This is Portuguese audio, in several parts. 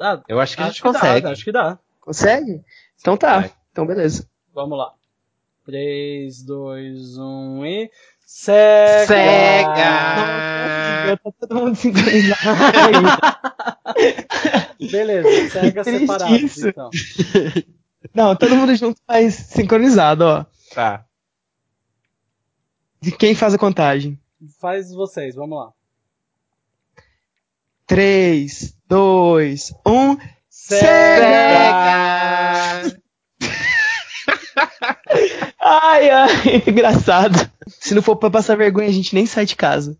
Ah, Eu acho que a acho gente que consegue. dá, acho que dá. Consegue? Então tá. Vai. Então beleza. Vamos lá. 3, 2, 1 e. Sega! Sega! Tá todo mundo sincronizado. Beleza, triste separado. isso. Então. Não, todo mundo junto, mas sincronizado, ó. Tá. De quem faz a contagem? Faz vocês, vamos lá. 3, 2, 1. Sega! Ai, ai, engraçado. Se não for pra passar vergonha, a gente nem sai de casa.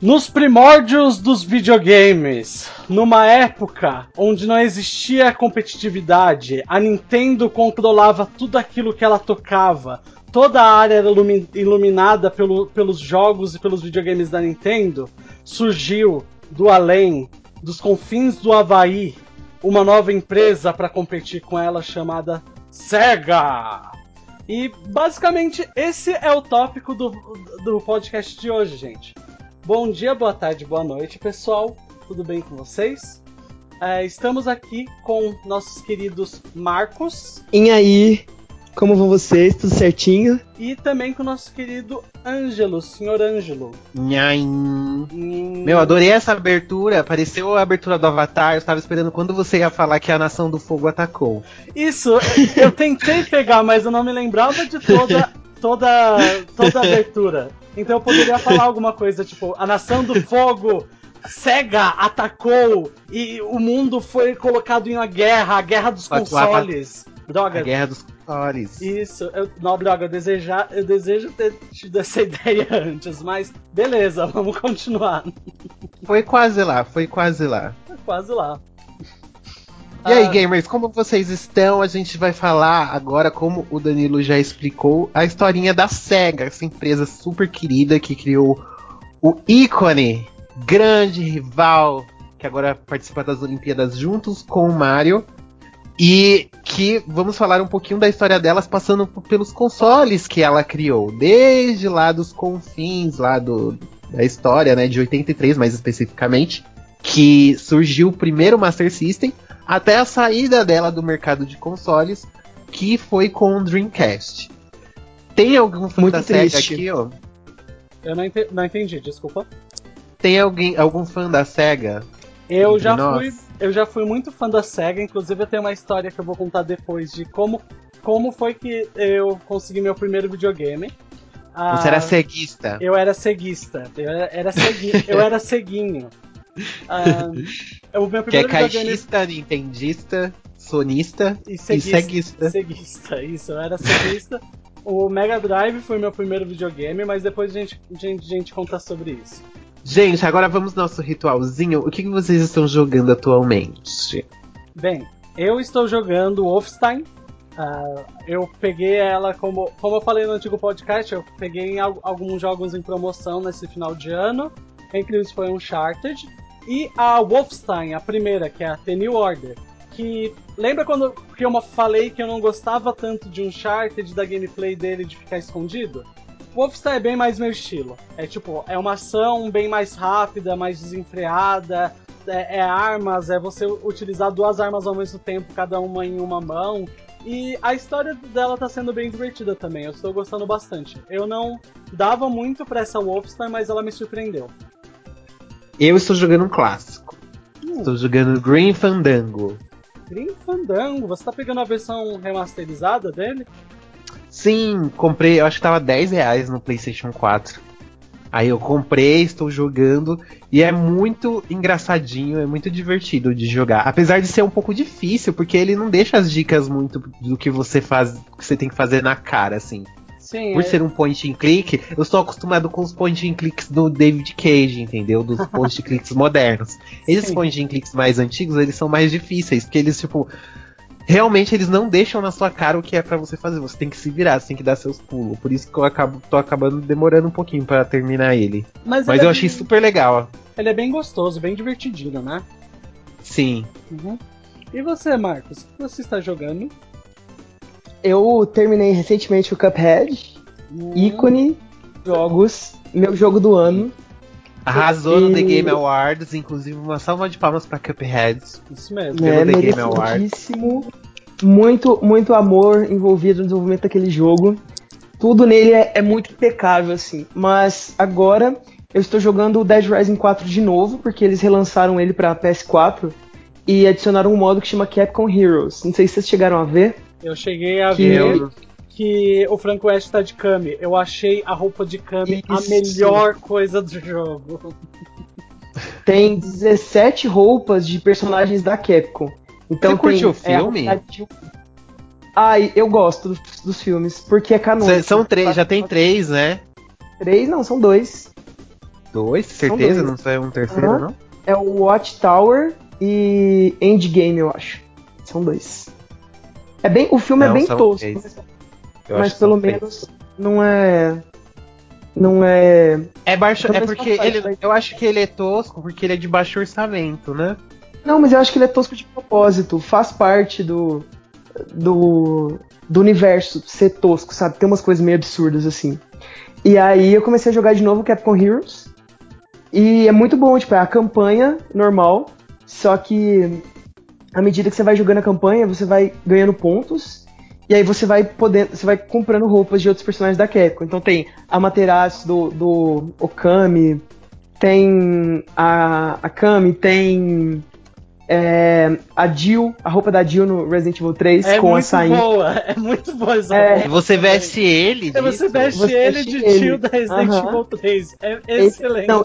Nos primórdios dos videogames, numa época onde não existia competitividade, a Nintendo controlava tudo aquilo que ela tocava, toda a área era ilumi- iluminada pelo- pelos jogos e pelos videogames da Nintendo, surgiu do além, dos confins do Havaí, uma nova empresa para competir com ela chamada Sega. E basicamente esse é o tópico do, do podcast de hoje, gente. Bom dia, boa tarde, boa noite, pessoal. Tudo bem com vocês? É, estamos aqui com nossos queridos Marcos E aí, como vão vocês? Tudo certinho? e também com o nosso querido Ângelo, senhor Ângelo. Nhaim. Meu, adorei essa abertura. Apareceu a abertura do Avatar. Eu estava esperando quando você ia falar que a Nação do Fogo atacou. Isso, eu tentei pegar, mas eu não me lembrava de toda, toda, toda a abertura. Então eu poderia falar alguma coisa, tipo, a Nação do Fogo, Sega atacou e o mundo foi colocado em uma guerra, a guerra dos Quatro consoles. Droga, A Guerra dos Consoles. Isso, eu, não, droga, eu, desejar, eu desejo ter tido essa ideia antes, mas beleza, vamos continuar. Foi quase lá, foi quase lá. Tá Quase lá. E aí, Ah, gamers, como vocês estão? A gente vai falar agora, como o Danilo já explicou, a historinha da SEGA, essa empresa super querida que criou o ícone, grande rival, que agora participa das Olimpíadas juntos com o Mario. E que vamos falar um pouquinho da história delas, passando pelos consoles que ela criou, desde lá dos confins lá do, da história, né, de 83 mais especificamente, que surgiu o primeiro Master System, até a saída dela do mercado de consoles, que foi com o Dreamcast. Tem algum fã Muito da SEGA triste. aqui, ó? Eu não, ente- não entendi, desculpa. Tem alguém, algum fã da SEGA? Eu já nós. fui, eu já fui muito fã da Sega, inclusive eu tenho uma história que eu vou contar depois de como, como foi que eu consegui meu primeiro videogame. Ah, Você era ceguista. Eu era ceguista. Eu era, era segui- eu era ceguinho. Ah, o meu Que é primeiro videogame caixista, nintendista, sonista e e ceguista. ceguista. Ceguista, isso, eu era ceguista. o Mega Drive foi meu primeiro videogame, mas depois a gente, a gente, a gente conta sobre isso. Gente, agora vamos no nosso ritualzinho. O que, que vocês estão jogando atualmente? Bem, eu estou jogando Wolfenstein. Ah, eu peguei ela como. Como eu falei no antigo podcast, eu peguei em al- alguns jogos em promoção nesse final de ano. Entre eles foi Uncharted. E a Wolfenstein, a primeira, que é a The New Order. Que. Lembra quando que eu falei que eu não gostava tanto de Uncharted, da gameplay dele de ficar escondido? Wolfenstein é bem mais meu estilo. É tipo, é uma ação bem mais rápida, mais desenfreada, é, é armas, é você utilizar duas armas ao mesmo tempo, cada uma em uma mão. E a história dela tá sendo bem divertida também, eu estou gostando bastante. Eu não dava muito pra essa Wolfenstein, mas ela me surpreendeu. Eu estou jogando um clássico. Hum, Estou jogando Green Fandango. Grim Fandango, você tá pegando a versão remasterizada dele? Sim, comprei, eu acho que tava 10 reais no PlayStation 4. Aí eu comprei, estou jogando e é muito engraçadinho, é muito divertido de jogar. Apesar de ser um pouco difícil, porque ele não deixa as dicas muito do que você faz, que você tem que fazer na cara, assim. Sim, Por é- ser um point and click, eu estou acostumado com os point and clicks do David Cage, entendeu? Dos point and clicks modernos. Esses Sim. point and clicks mais antigos, eles são mais difíceis, porque eles, tipo, realmente eles não deixam na sua cara o que é pra você fazer. Você tem que se virar, você tem que dar seus pulos. Por isso que eu acabo, tô acabando demorando um pouquinho pra terminar ele. mas, Mas ele eu é achei bem- super legal. Ele é bem gostoso, bem divertidinho, né? Sim. Uhum. E você, Marcos? O que você está jogando? Eu terminei recentemente o Cuphead. Hum, ícone jogos, meu jogo do ano. Arrasou no The E- Game Awards, inclusive uma salva de palmas pra Cuphead. Isso mesmo. Pelo É The Game Awards. Muito, muito amor envolvido no desenvolvimento daquele jogo. Tudo nele é, é muito impecável, assim. Mas agora eu estou jogando o Dead Rising 4 de novo, porque eles relançaram ele pra PS4 e adicionaram um modo que chama Capcom Heroes. Não sei se vocês chegaram a ver. Eu cheguei a Que ver Eu, que o Franco West tá de Kami. Eu achei a roupa de Kami a Isso. melhor coisa do jogo. Tem 17 roupas de personagens da Capcom. Então Você curtiu o é, a filme? Jill- Ai, eu gosto dos, dos filmes, porque é canônico. Cê- são três, já tem três, né? Três, não, são dois. Dois, certeza? dois. Não sai um terceiro, Aham. não? É o Watchtower e Endgame, eu acho. São dois. É bem, o filme Não, é bem tosco, três. mas, mas pelo menos não é. Não é. É baixo, é porque não ele, eu acho que ele é tosco porque ele é de baixo orçamento, né? Não, mas eu acho que ele é tosco de propósito. Faz parte do. do. do universo ser tosco, sabe? Tem umas coisas meio absurdas assim. E aí eu comecei a jogar de novo Capcom Heroes. E é muito bom, tipo, é a campanha normal. Só que à medida que você vai jogando a campanha, você vai ganhando pontos. E aí você vai podendo. Você vai comprando roupas de outros personagens da Capcom. Então tem a Materaço do, do Okami, tem a, a Kami, tem é, a Jill, a roupa da Jill no Resident Evil 3 É com a muito açaí. boa, é muito boa essa É. roupa. Você veste ele É, Você veste Você ele veste de ele. tio da Resident. Evil 3. É Esse- excelente. não.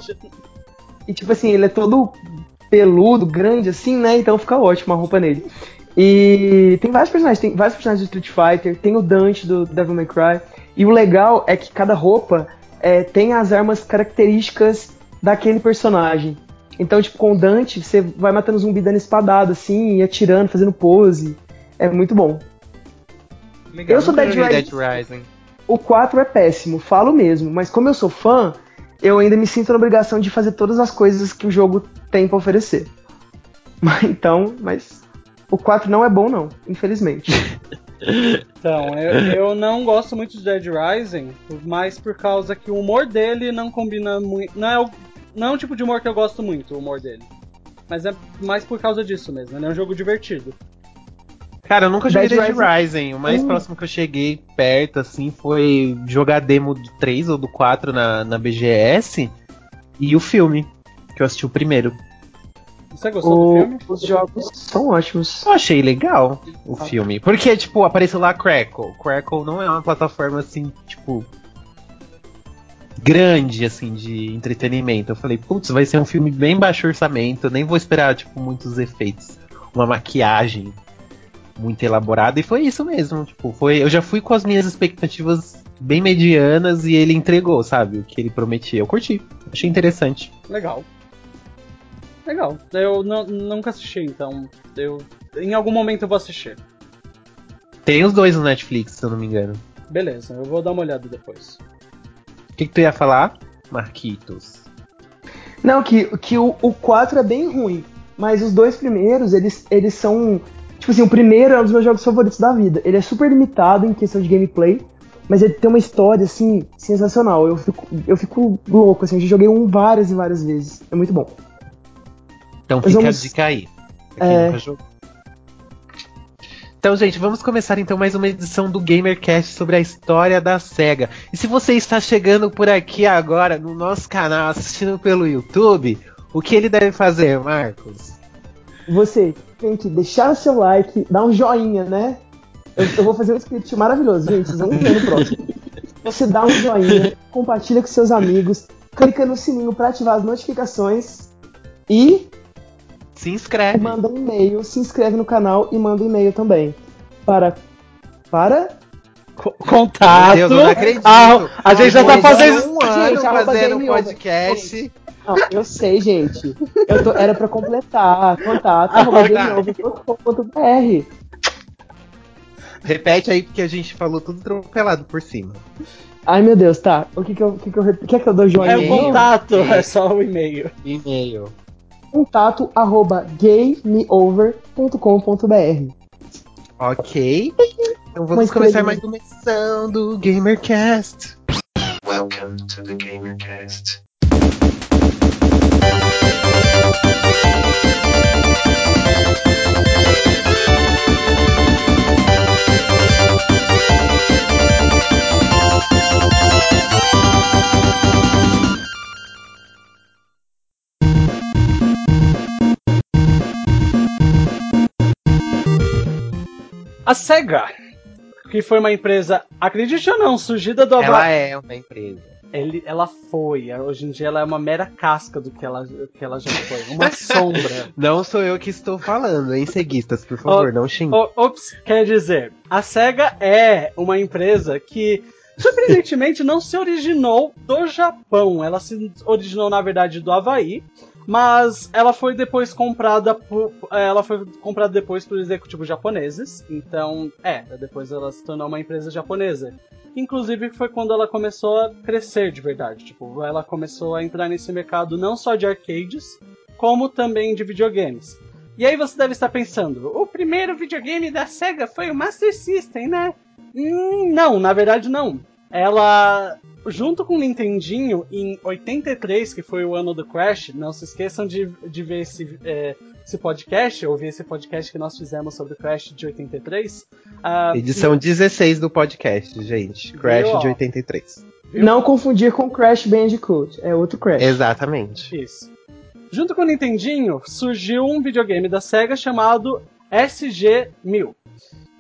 E tipo assim, ele é todo peludo, grande assim, né? Então fica ótimo a roupa nele. E tem vários personagens, tem vários personagens do Street Fighter, tem o Dante do Devil May Cry. E o legal é que cada roupa é, tem as armas características daquele personagem. Então, tipo, com o Dante, você vai matando zumbi dando espadada, assim, e atirando, fazendo pose. É muito bom. Legal, eu sou Dead. Dead Rising. O 4 é péssimo, falo mesmo, mas como eu sou fã, eu ainda me sinto na obrigação de fazer todas as coisas que o jogo tem pra oferecer. Mas, então, mas o 4 não é bom não, infelizmente. Então, eu, eu não gosto muito de Dead Rising, mas por causa que o humor dele não combina muito. Não é, o, não é um tipo de humor que eu gosto muito, o humor dele. Mas é mais por causa disso mesmo, ele é um jogo divertido. Cara, eu nunca joguei Dead Dead Rising. O mais Hum. próximo que eu cheguei perto, assim, foi jogar demo do 3 ou do 4 na, na BGS e o filme, que eu assisti o primeiro. Você gostou do O- filme? os jogos são ótimos. Eu achei legal o Ah. filme. Porque, tipo, apareceu lá Crackle. Crackle não é uma plataforma, assim, tipo. grande, assim, de entretenimento. Eu falei, putz, vai ser um filme bem baixo orçamento. Nem vou esperar, tipo, muitos efeitos. Uma maquiagem muito elaborada. E foi isso mesmo. Tipo, foi. Eu já fui com as minhas expectativas bem medianas e ele entregou, sabe? O que ele prometia. Eu curti. Achei interessante. Legal. Legal. Eu nu- nunca assisti, então. Eu, em algum momento eu vou assistir. Tem os dois no Netflix, se eu não me engano. Beleza, eu vou dar uma olhada depois. O que, que tu ia falar, Marquitos? Não, que, que o, o 4 é bem ruim, mas os dois primeiros, eles, eles são. Tipo assim, o primeiro é um dos meus jogos favoritos da vida. Ele é super limitado em questão de gameplay, mas ele tem uma história, assim, sensacional. Eu fico, eu fico louco, assim, eu já joguei um várias e várias vezes. É muito bom. Então fica vamos- a dica aí. É. Então, gente, vamos começar então mais uma edição do GamerCast sobre a história da SEGA. E se você está chegando por aqui agora no nosso canal, assistindo pelo YouTube, o que ele deve fazer, Marcos? Você tem que deixar o seu like, dar um joinha, né? Eu, eu vou fazer um script maravilhoso, gente. Vocês vão ver no próximo. Você dá um joinha, compartilha com seus amigos, clica no sininho para ativar as notificações e Se inscreve. manda um e-mail, se inscreve no canal e manda um e-mail também. Para. Para. Meu contato. Deus, eu não acredito. Ah, a gente já tá fazendo. um ano Gente, fazendo Over. podcast. Não, eu sei, gente. Eu tô- era para completar. Contato. Ah, arroba tá. Repete aí, porque a gente falou tudo atropelado por cima. Ai meu Deus, tá. O que que eu, o que que eu, rep- quer que eu dou joinha? É o contato, E-mail. é só o e-mail. E-mail. Contato arroba gameover.com.br. Ok. Então vamos Uma começar mais uma edição do GamerCast. Welcome to the GamerCast. A SEGA, que foi uma empresa, acredite ou não, surgida do Ela é uma empresa. Ele- ela foi, hoje em dia ela é uma mera casca do que ela, que ela já foi. Uma sombra. Não sou eu que estou falando, hein, ceguistas, por favor, não xingue. O- Ops, quer dizer, a SEGA é uma empresa que surpreendentemente não se originou do Japão. Ela se originou, na verdade, do Havaí. Mas ela foi depois comprada por. Ela foi comprada depois por executivos japoneses. Então, é, depois ela se tornou uma empresa japonesa. Inclusive foi quando ela começou a crescer de verdade. Tipo, ela começou a entrar nesse mercado não só de arcades, como também de videogames. E aí você deve estar pensando, o primeiro videogame da SEGA foi o Master System, né? Hum, não, na verdade não. Ela, junto com o Nintendinho, em 83, que foi o ano do Crash, não se esqueçam de, de ver esse, é, esse podcast, ouvir esse podcast que nós fizemos sobre o Crash de 83. ah, Edição 16 do podcast, gente. Crash Viu, de 83. Não confundir com Crash Bandicoot. É outro Crash. Exatamente. Isso. Junto com o Nintendinho, surgiu um videogame da SEGA chamado SG-1000.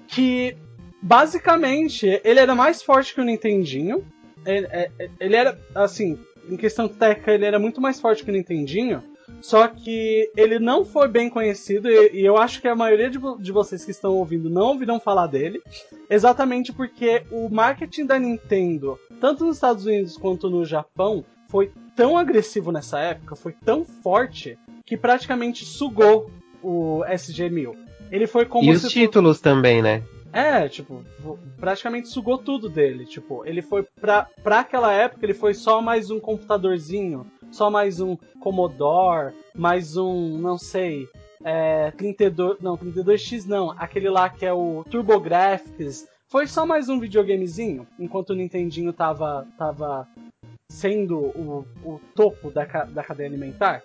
Que, basicamente, ele era mais forte que o Nintendinho. Ele, é- é- ele era, assim, em questão técnica, ele era muito mais forte que o Nintendinho. Só que ele não foi bem conhecido, e, e eu acho que a maioria de, de vocês que estão ouvindo não ouviram falar dele, exatamente porque o marketing da Nintendo, tanto nos Estados Unidos quanto no Japão, foi tão agressivo nessa época, foi tão forte, que praticamente sugou o SG-1000. Ele foi como E os títulos também, né? É, tipo, praticamente sugou tudo dele. Tipo, ele foi pra, pra aquela época, ele foi só mais um computadorzinho, só mais um Commodore, mais um, não sei, é, 32, não, 32X não, aquele lá que é o TurboGrafx. Foi só mais um videogamezinho, enquanto o Nintendinho tava, tava sendo o, o topo da, da cadeia alimentar.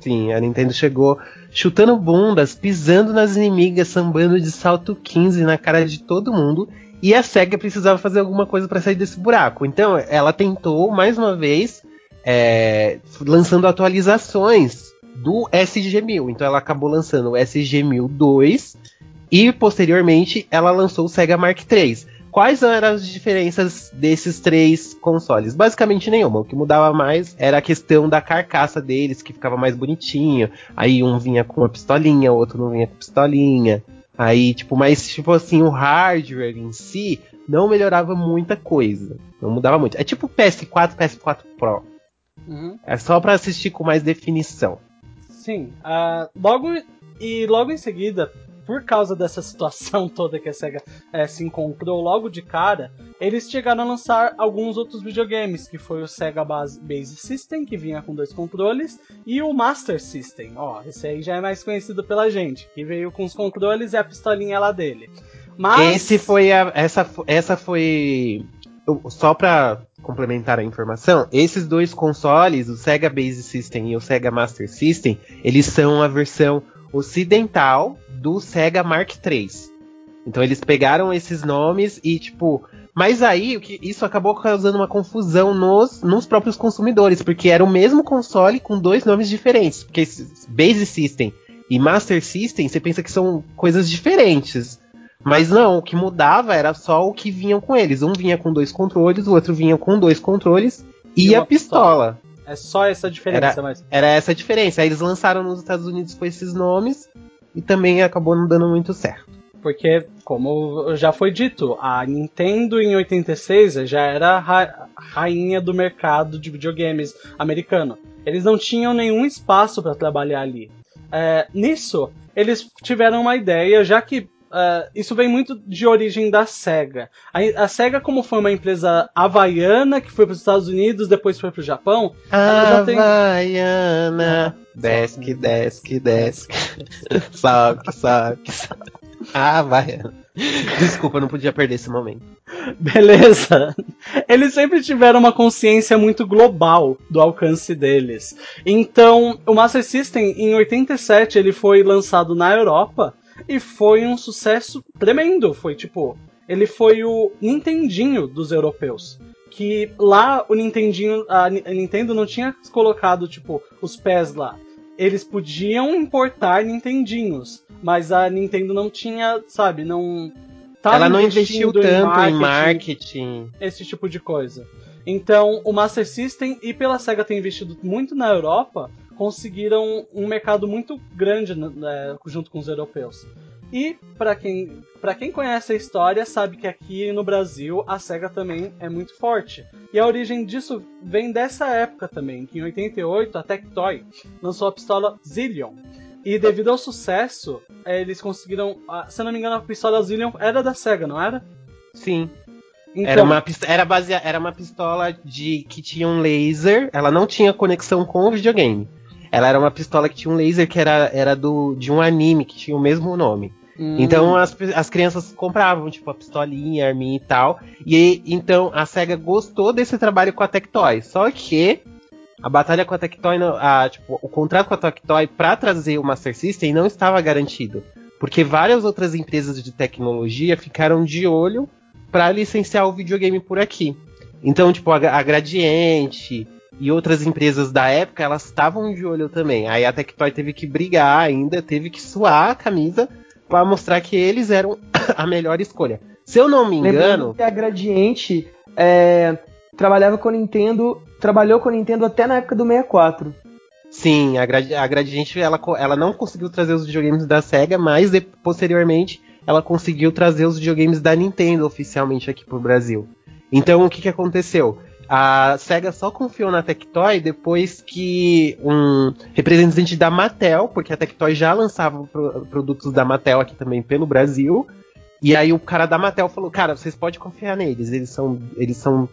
Sim, a Nintendo chegou chutando bundas, pisando nas inimigas, sambando de salto 15 na cara de todo mundo. E a SEGA precisava fazer alguma coisa para sair desse buraco. Então ela tentou, mais uma vez, é, lançando atualizações do SG-1000. Então ela acabou lançando o SG-1000 2 e posteriormente ela lançou o Sega Mark III. Quais eram as diferenças desses três consoles? Basicamente nenhuma. O que mudava mais era a questão da carcaça deles, que ficava mais bonitinho. Aí um vinha com uma pistolinha, o outro não vinha com pistolinha. Aí, tipo, mas tipo assim, o hardware em si não melhorava muita coisa. Não mudava muito. É tipo PS4, PS4 Pro. Uhum. É só pra assistir com mais definição. Sim, ah, logo e logo em seguida, por causa dessa situação toda que a Sega eh, se encontrou logo de cara, eles chegaram a lançar alguns outros videogames, que foi o Sega Base, System, que vinha com dois controles, e o Master System, ó, esse aí já é mais conhecido pela gente, que veio com os controles e a pistolinha lá dele. Mas Esse foi a, essa, essa foi só pra complementar a informação, esses dois consoles, o Sega Base System e o Sega Master System, eles são a versão ocidental do Sega Mark III. Então eles pegaram esses nomes e tipo, mas aí o que isso acabou causando uma confusão nos, nos próprios consumidores, porque era o mesmo console com dois nomes diferentes, porque Base System e Master System, você pensa que são coisas diferentes. Mas não, o que mudava era só o que vinham com eles. Um vinha com dois controles, o outro vinha com dois controles e, E a uma pistola. É só essa diferença, mas Era essa a diferença. Aí eles lançaram nos Estados Unidos com esses nomes e também acabou não dando muito certo. Porque, como já foi dito, a Nintendo em 86 já era a ra- rainha do mercado de videogames americano. Eles não tinham nenhum espaço para trabalhar ali. É, nisso, eles tiveram uma ideia, já que é, isso vem muito de origem da SEGA. A, a SEGA, como foi uma empresa havaiana que foi para os Estados Unidos, depois foi para o Japão, tem- Havaiana. Desk, desk, desk. sobe, sobe, sobe. Havaiana. Desculpa, não podia perder esse momento. Beleza. Eles sempre tiveram uma consciência muito global do alcance deles. Então, o Master System, em 87, ele foi lançado na Europa e foi um sucesso tremendo. Foi tipo, ele foi o Nintendinho dos europeus. Que lá o Nintendinho, a Nintendo não tinha colocado tipo os pés lá. Eles podiam importar Nintendinhos, mas a Nintendo não tinha, sabe, não ela não investiu tanto em marketing, em marketing, esse tipo de coisa. Então, o Master System e pela Sega ter investido muito na Europa, conseguiram um mercado muito grande né, junto com os europeus. E para quem, pra quem conhece a história, sabe que aqui no Brasil a SEGA também é muito forte. E a origem disso vem dessa época também, que em 88 a Tectoy lançou a pistola Zillion. E devido ao sucesso, é, eles conseguiram. Se eu não me engano, a pistola Zillion era da SEGA, não era? Sim. Então... Era, uma, era, basea, era uma pistola de que tinha um laser, ela não tinha conexão com o videogame. Ela era uma pistola que tinha um laser que era, era do, de um anime que tinha o mesmo nome. Hum. Então as, as crianças compravam, tipo, a pistolinha, a arminha e tal. E então a SEGA gostou desse trabalho com a Tectoy. Só que a batalha com a Tectoy, a, tipo, o contrato com a Tectoy para trazer o Master System não estava garantido. Porque várias outras empresas de tecnologia ficaram de olho para licenciar o videogame por aqui. Então, tipo, a, a Gradiente, e outras empresas da época, elas estavam de olho também. Aí a Tectoy teve que brigar ainda, teve que suar a camisa para mostrar que eles eram a melhor escolha. Se eu não me engano. Lembrando que a Gradiente é, trabalhava com Nintendo. Trabalhou com Nintendo até na época do 64. Sim, a, a Gradiente ela, ela não conseguiu trazer os videogames da SEGA, mas posteriormente ela conseguiu trazer os videogames da Nintendo oficialmente aqui pro Brasil. Então o que, que aconteceu? A SEGA só confiou na Tectoy depois que um representante da Mattel, porque a Tectoy já lançava pro, produtos da Mattel aqui também pelo Brasil, e aí o cara da Mattel falou: "Cara, vocês podem confiar neles, eles são eles são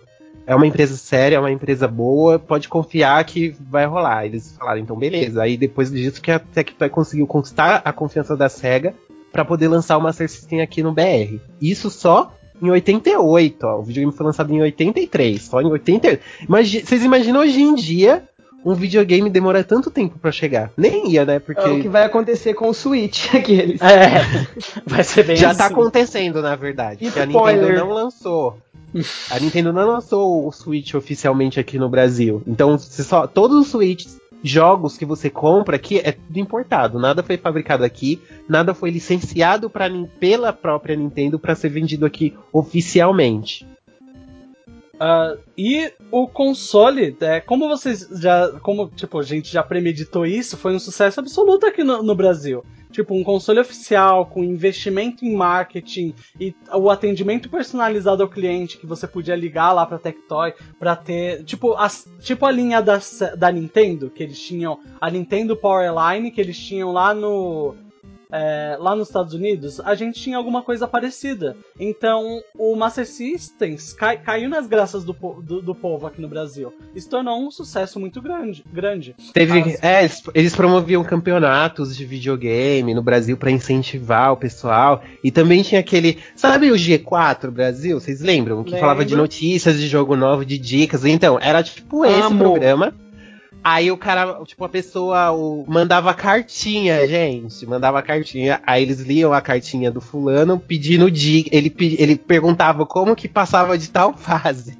é uma empresa séria, é uma empresa boa, pode confiar que vai rolar". Eles falaram: "Então beleza". Aí depois disso que a Tectoy conseguiu conquistar a confiança da SEGA para poder lançar o Master System aqui no BR. Isso só em 88, ó. O videogame foi lançado em 83, só em 88. Imagi vocês imaginam hoje em dia um videogame demora tanto tempo para chegar? Nem ia, né? Porque. É o que vai acontecer com o Switch, aqueles. É. Vai ser bem Já tá assim. tá acontecendo, na verdade. Que a Nintendo não lançou. A Nintendo não lançou o Switch oficialmente aqui no Brasil. Então, só, todos os Switches jogos que você compra aqui é tudo importado, nada foi fabricado aqui, nada foi licenciado pra, pela própria Nintendo para ser vendido aqui oficialmente. Uh, e o console, é, como vocês já. Como tipo, a gente já premeditou isso, foi um sucesso absoluto aqui no, no Brasil tipo um console oficial com investimento em marketing e o atendimento personalizado ao cliente que você podia ligar lá para Tectoy para ter tipo as, tipo a linha da, da Nintendo que eles tinham a Nintendo Powerline que eles tinham lá no é, lá nos Estados Unidos, a gente tinha alguma coisa parecida. Então, o Master Systems cai, caiu nas graças do, do, do, povo aqui no Brasil. Isso tornou um sucesso muito grande. grande. Teve, As... é, eles, eles, promoviam campeonatos de videogame no Brasil para incentivar o pessoal. E também tinha aquele. Sabe o G4 Brasil? Vocês lembram? Que Lembro. falava de notícias de jogo novo, de dicas. Então, era tipo esse Amo. programa Aí o cara, tipo, a pessoa o, mandava cartinha, gente. Mandava cartinha. Aí eles liam a cartinha do fulano pedindo dica. Ele, ele perguntava como que passava de tal fase.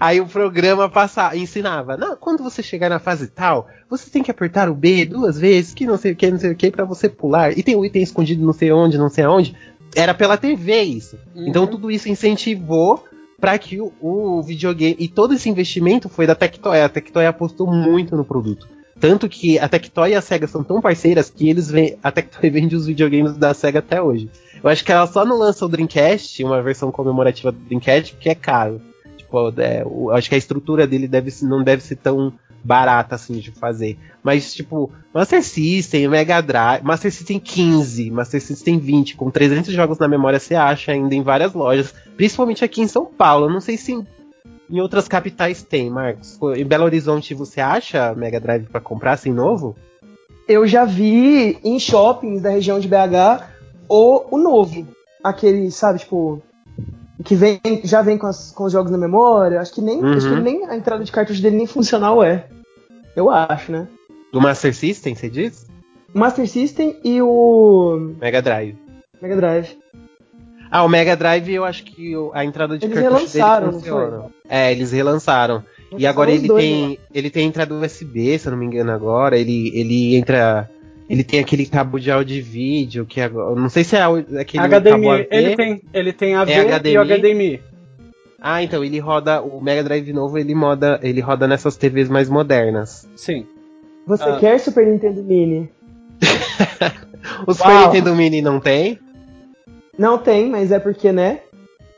Aí o programa passava, ensinava. Não, quando você chegar na fase tal, você tem que apertar o B duas vezes, que não sei o que, não sei o que, pra você pular. E tem o item escondido não sei onde, não sei aonde. Era pela TV isso. Uhum. Então tudo isso incentivou para que o, o, videogame. E todo esse investimento foi da Tectoy. A Tectoy apostou muito no produto. Tanto que a Tectoy e a SEGA são tão parceiras que eles vêm, a Tectoy vende os videogames da SEGA até hoje. Eu acho que ela só não lança o Dreamcast, uma versão comemorativa do Dreamcast, porque é caro. Tipo, é, acho que a estrutura dele deve, não deve ser tão barata assim de fazer. Mas, tipo, Master System, Mega Drive, Master System 15, Master System 20, com 300 jogos na memória, você acha ainda em várias lojas, principalmente aqui em São Paulo. não sei se em outras capitais tem, Marcos. Em Belo Horizonte você acha Mega Drive para comprar assim novo? Eu já vi em shoppings da região de BH ou o novo. Aquele, sabe, tipo. Que vem, já vem com, as- com os jogos na memória. Acho que nem. Uhum. Acho que nem a entrada de cartucho dele nem funcional é. Eu acho, né? Do Master System, você diz? Master System e o Mega Drive. Mega Drive. Ah, o Mega Drive eu acho que a entrada de Eles cartucho relançaram, dele não funciona. É, eles relançaram. E agora ele dois, tem, ele tem entrada USB, se eu não me engano agora. Ele, ele entra, ele tem aquele cabo de áudio e vídeo que agora, não sei se é áudio- aquele cabo HDMI, AV. ele tem, ele tem AV É e HDMI. o HDMI. Ah, então ele roda o Mega Drive novo, ele moda, ele roda nessas TVs mais modernas. Sim. Você Ah. quer Super Nintendo Mini? O Super Uau. Nintendo Mini não tem? Não tem, mas é porque, né?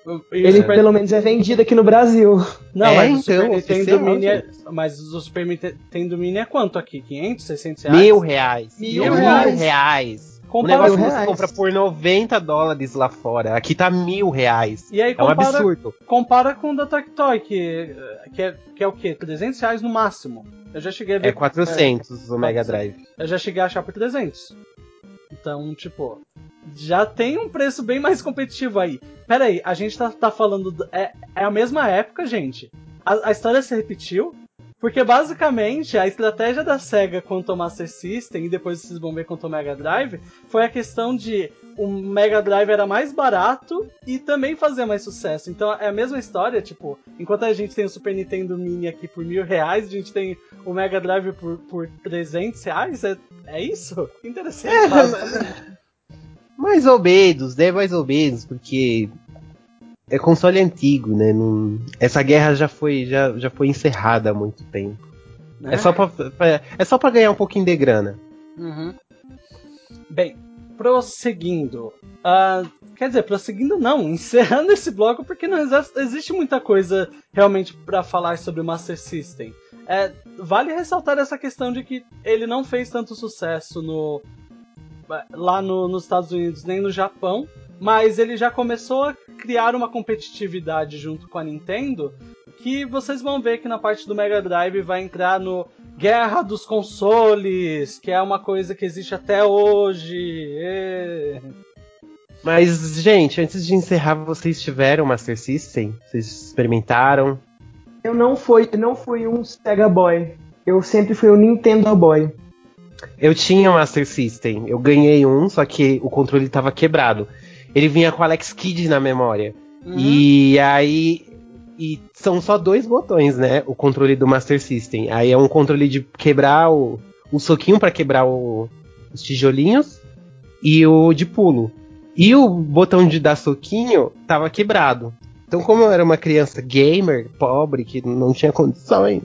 O Ele Super- pelo menos é vendido aqui no Brasil. Não, É, mas o Super então, Nintendo oficial, Mini é... Mas o Super Nintendo Mini é quanto aqui? 500, 600 reais? Mil reais. Mil É reais. reais. O Compara- negócio Mil você reais. compra por 90 dólares lá fora. Aqui tá mil reais. E aí É um compara, absurdo. compara com o da Tectoy, que, que, é, que é o quê? 300 reais no máximo. Eu já cheguei a ver... É 400 o Mega Drive. Eu já cheguei a achar por 300. Então, tipo, já tem um preço bem mais competitivo aí. Pera aí, a gente tá, tá falando. do- é, é a mesma época, gente. A, a história se repetiu. Porque basicamente a estratégia da SEGA quanto ao Master System, e depois vocês vão ver quanto ao Mega Drive, foi a questão de o Mega Drive era mais barato e também fazia mais sucesso. Então é a mesma história, tipo, enquanto a gente tem o Super Nintendo Mini aqui por mil reais, a gente tem o Mega Drive por, por 300 reais, é, é isso? Interessante. É. Mais ou menos, né? Mais ou menos, porque é console antigo, né? Não- Essa guerra já foi, já, já foi encerrada há muito tempo. Né? É só pra, pra- é só pra ganhar um pouquinho de grana. Uhum. Bem, prosseguindo. Ah, quer dizer, prosseguindo não, encerrando esse bloco, porque não existe muita coisa realmente pra falar sobre o Master System. É, vale ressaltar essa questão de que ele não fez tanto sucesso no lá no- nos Estados Unidos nem no Japão, mas ele já começou a criar uma competitividade junto com a Nintendo que vocês vão ver que na parte do Mega Drive vai entrar no Guerra dos Consoles, que é uma coisa que existe até hoje. Mas, gente, antes de encerrar, vocês tiveram Master System? Vocês experimentaram? Eu não fui, não fui um Sega Boy. Eu sempre fui um Nintendo Boy. Eu tinha Master System, eu ganhei um, só que o controle tava quebrado. Ele vinha com Alex Kidd na memória. Uhum. E aí. E são só dois botões, né? O controle do Master System. Aí é um controle de quebrar o, o soquinho pra quebrar o- os tijolinhos e o de pulo. E o botão de dar soquinho tava quebrado. Então, como eu era uma criança gamer, pobre, que não tinha condições,